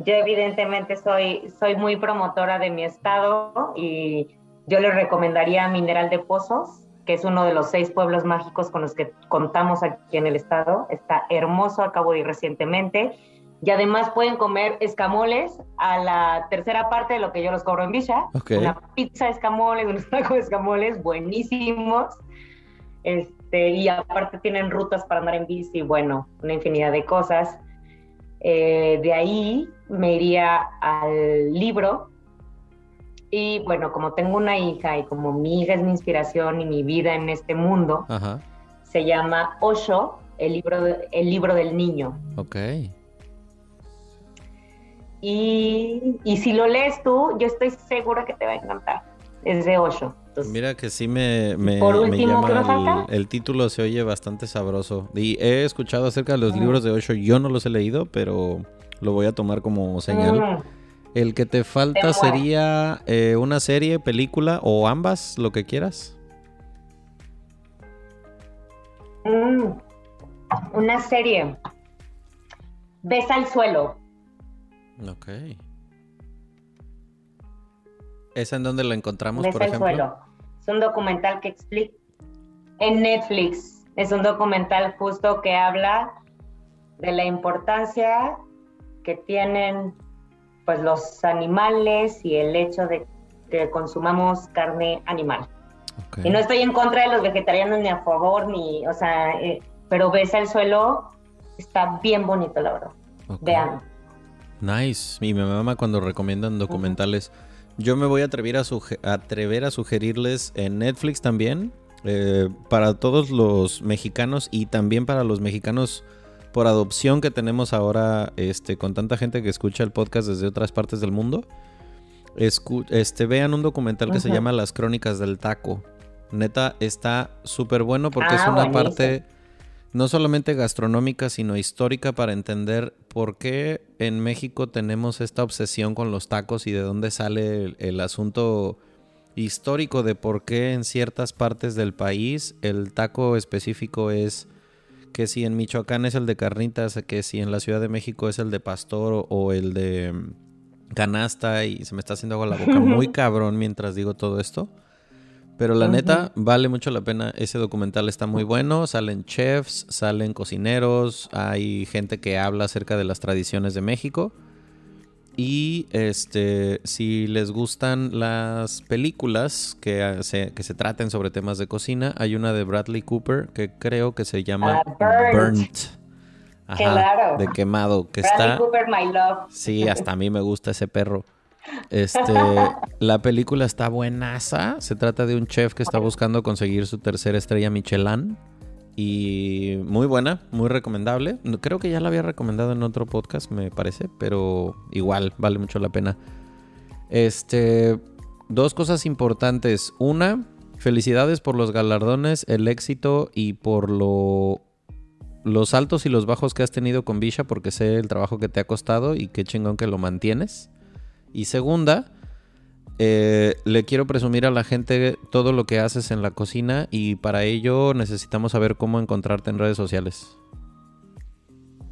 Yo evidentemente soy, soy muy promotora de mi estado y yo le recomendaría Mineral de Pozos, que es uno de los seis pueblos mágicos con los que contamos aquí en el estado. Está hermoso, acabo de ir recientemente. Y además pueden comer escamoles a la tercera parte de lo que yo los cobro en Villa. Una pizza de escamoles, unos tacos de escamoles buenísimos. Este, y aparte tienen rutas para andar en bici, bueno, una infinidad de cosas. Eh, de ahí me iría al libro, y bueno, como tengo una hija y como mi hija es mi inspiración y mi vida en este mundo, se llama Osho, el libro, el libro del niño. Ok. Y, si lo lees tú, yo estoy segura que te va a encantar. Es de Osho. Mira que sí me, me, llama el, título se oye bastante sabroso. Y he escuchado acerca de los libros de Osho, yo no los he leído, pero lo voy a tomar como señal. El que te falta sería eh, una serie, película o ambas, lo que quieras. Mm, una serie. Besa al suelo. Ok. ¿Esa en dónde la encontramos, por ejemplo? Al suelo. Es un documental que explica. En Netflix. Es un documental justo que habla de la importancia que tienen pues los animales y el hecho de que consumamos carne animal. Y no estoy en contra de los vegetarianos ni a favor, ni, o sea, eh, pero ves el suelo, está bien bonito, la verdad. Vean. Nice. Mi mamá cuando recomiendan documentales, yo me voy a atrever a, atrever a sugerirles en Netflix también, eh, para todos los mexicanos y también para los mexicanos por adopción que tenemos ahora este, con tanta gente que escucha el podcast desde otras partes del mundo, este, vean un documental que se llama Las Crónicas del Taco. Neta, está súper bueno porque es ah, una parte no solamente gastronómica, sino histórica para entender por qué en México tenemos esta obsesión con los tacos y de dónde sale el asunto histórico de por qué en ciertas partes del país el taco específico es que si en Michoacán es el de carnitas, que si en la Ciudad de México es el de pastor o el de canasta y se me está haciendo agua la boca muy cabrón mientras digo todo esto. Pero la neta, vale mucho la pena. Ese documental está muy bueno. Salen chefs, salen cocineros, hay gente que habla acerca de las tradiciones de México. Y este, si les gustan las películas que se, que se traten sobre temas de cocina, hay una de Bradley Cooper que creo que se llama ah, Burnt. Ajá, de quemado. Que Bradley está, Cooper, my love. Sí, hasta a mí me gusta ese perro. Este, la película está buenaza. Se trata de un chef que está buscando conseguir su tercera estrella Michelin. Y muy buena, muy recomendable. Creo que ya la había recomendado en otro podcast, me parece, pero igual vale mucho la pena. Este, dos cosas importantes. Una, felicidades por los galardones, el éxito y por lo los altos y los bajos que has tenido con Bisha porque sé el trabajo que te ha costado y qué chingón que lo mantienes. Y segunda, eh, le quiero presumir a la gente todo lo que haces en la cocina y para ello necesitamos saber cómo encontrarte en redes sociales.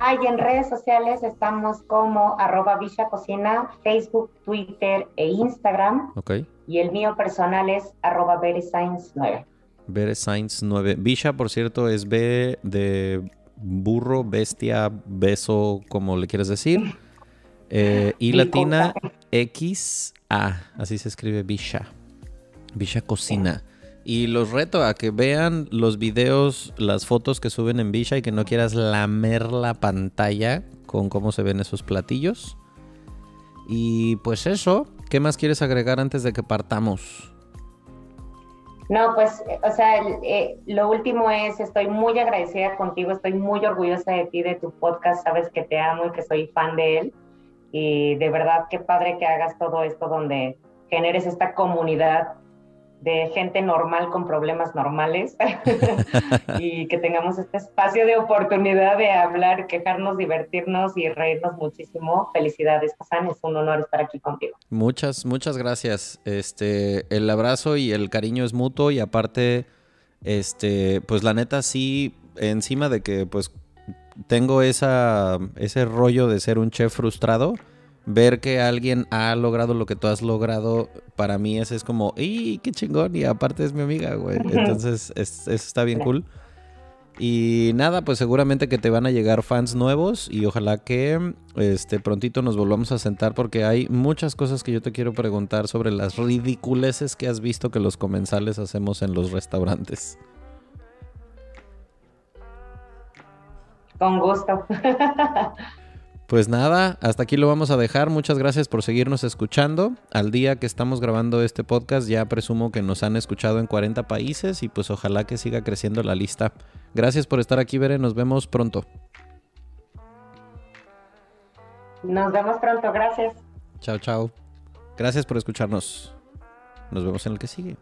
Ay, en redes sociales estamos como arroba Cocina, Facebook, Twitter e Instagram. Ok. Y el mío personal es arroba 9. Verescience 9. Visha, por cierto, es B de burro, bestia, beso, como le quieres decir. Eh, y latina X A, así se escribe Bisha. Bisha Cocina. Y los reto a que vean los videos, las fotos que suben en Bisha y que no quieras lamer la pantalla con cómo se ven esos platillos. Y pues eso, ¿qué más quieres agregar antes de que partamos? No, pues, o sea, eh, lo último es, estoy muy agradecida contigo, estoy muy orgullosa de ti, de tu podcast, sabes que te amo y que soy fan de él. Y de verdad qué padre que hagas todo esto donde generes esta comunidad de gente normal con problemas normales y que tengamos este espacio de oportunidad de hablar, quejarnos, divertirnos y reírnos muchísimo. Felicidades, Hassan, es un honor estar aquí contigo. Muchas, muchas gracias. Este, el abrazo y el cariño es mutuo y aparte, este, pues la neta sí, encima de que pues tengo esa, ese rollo de ser un chef frustrado ver que alguien ha logrado lo que tú has logrado, para mí ese es como, ¡y qué chingón! Y aparte es mi amiga, güey. Entonces, eso está bien cool. Y nada, pues seguramente que te van a llegar fans nuevos y ojalá que este prontito nos volvamos a sentar porque hay muchas cosas que yo te quiero preguntar sobre las ridiculeces que has visto que los comensales hacemos en los restaurantes. Con gusto. Pues nada, hasta aquí lo vamos a dejar. Muchas gracias por seguirnos escuchando. Al día que estamos grabando este podcast ya presumo que nos han escuchado en 40 países y pues ojalá que siga creciendo la lista. Gracias por estar aquí, Bere. Nos vemos pronto. Nos vemos pronto, gracias. Chao, chao. Gracias por escucharnos. Nos vemos en el que sigue.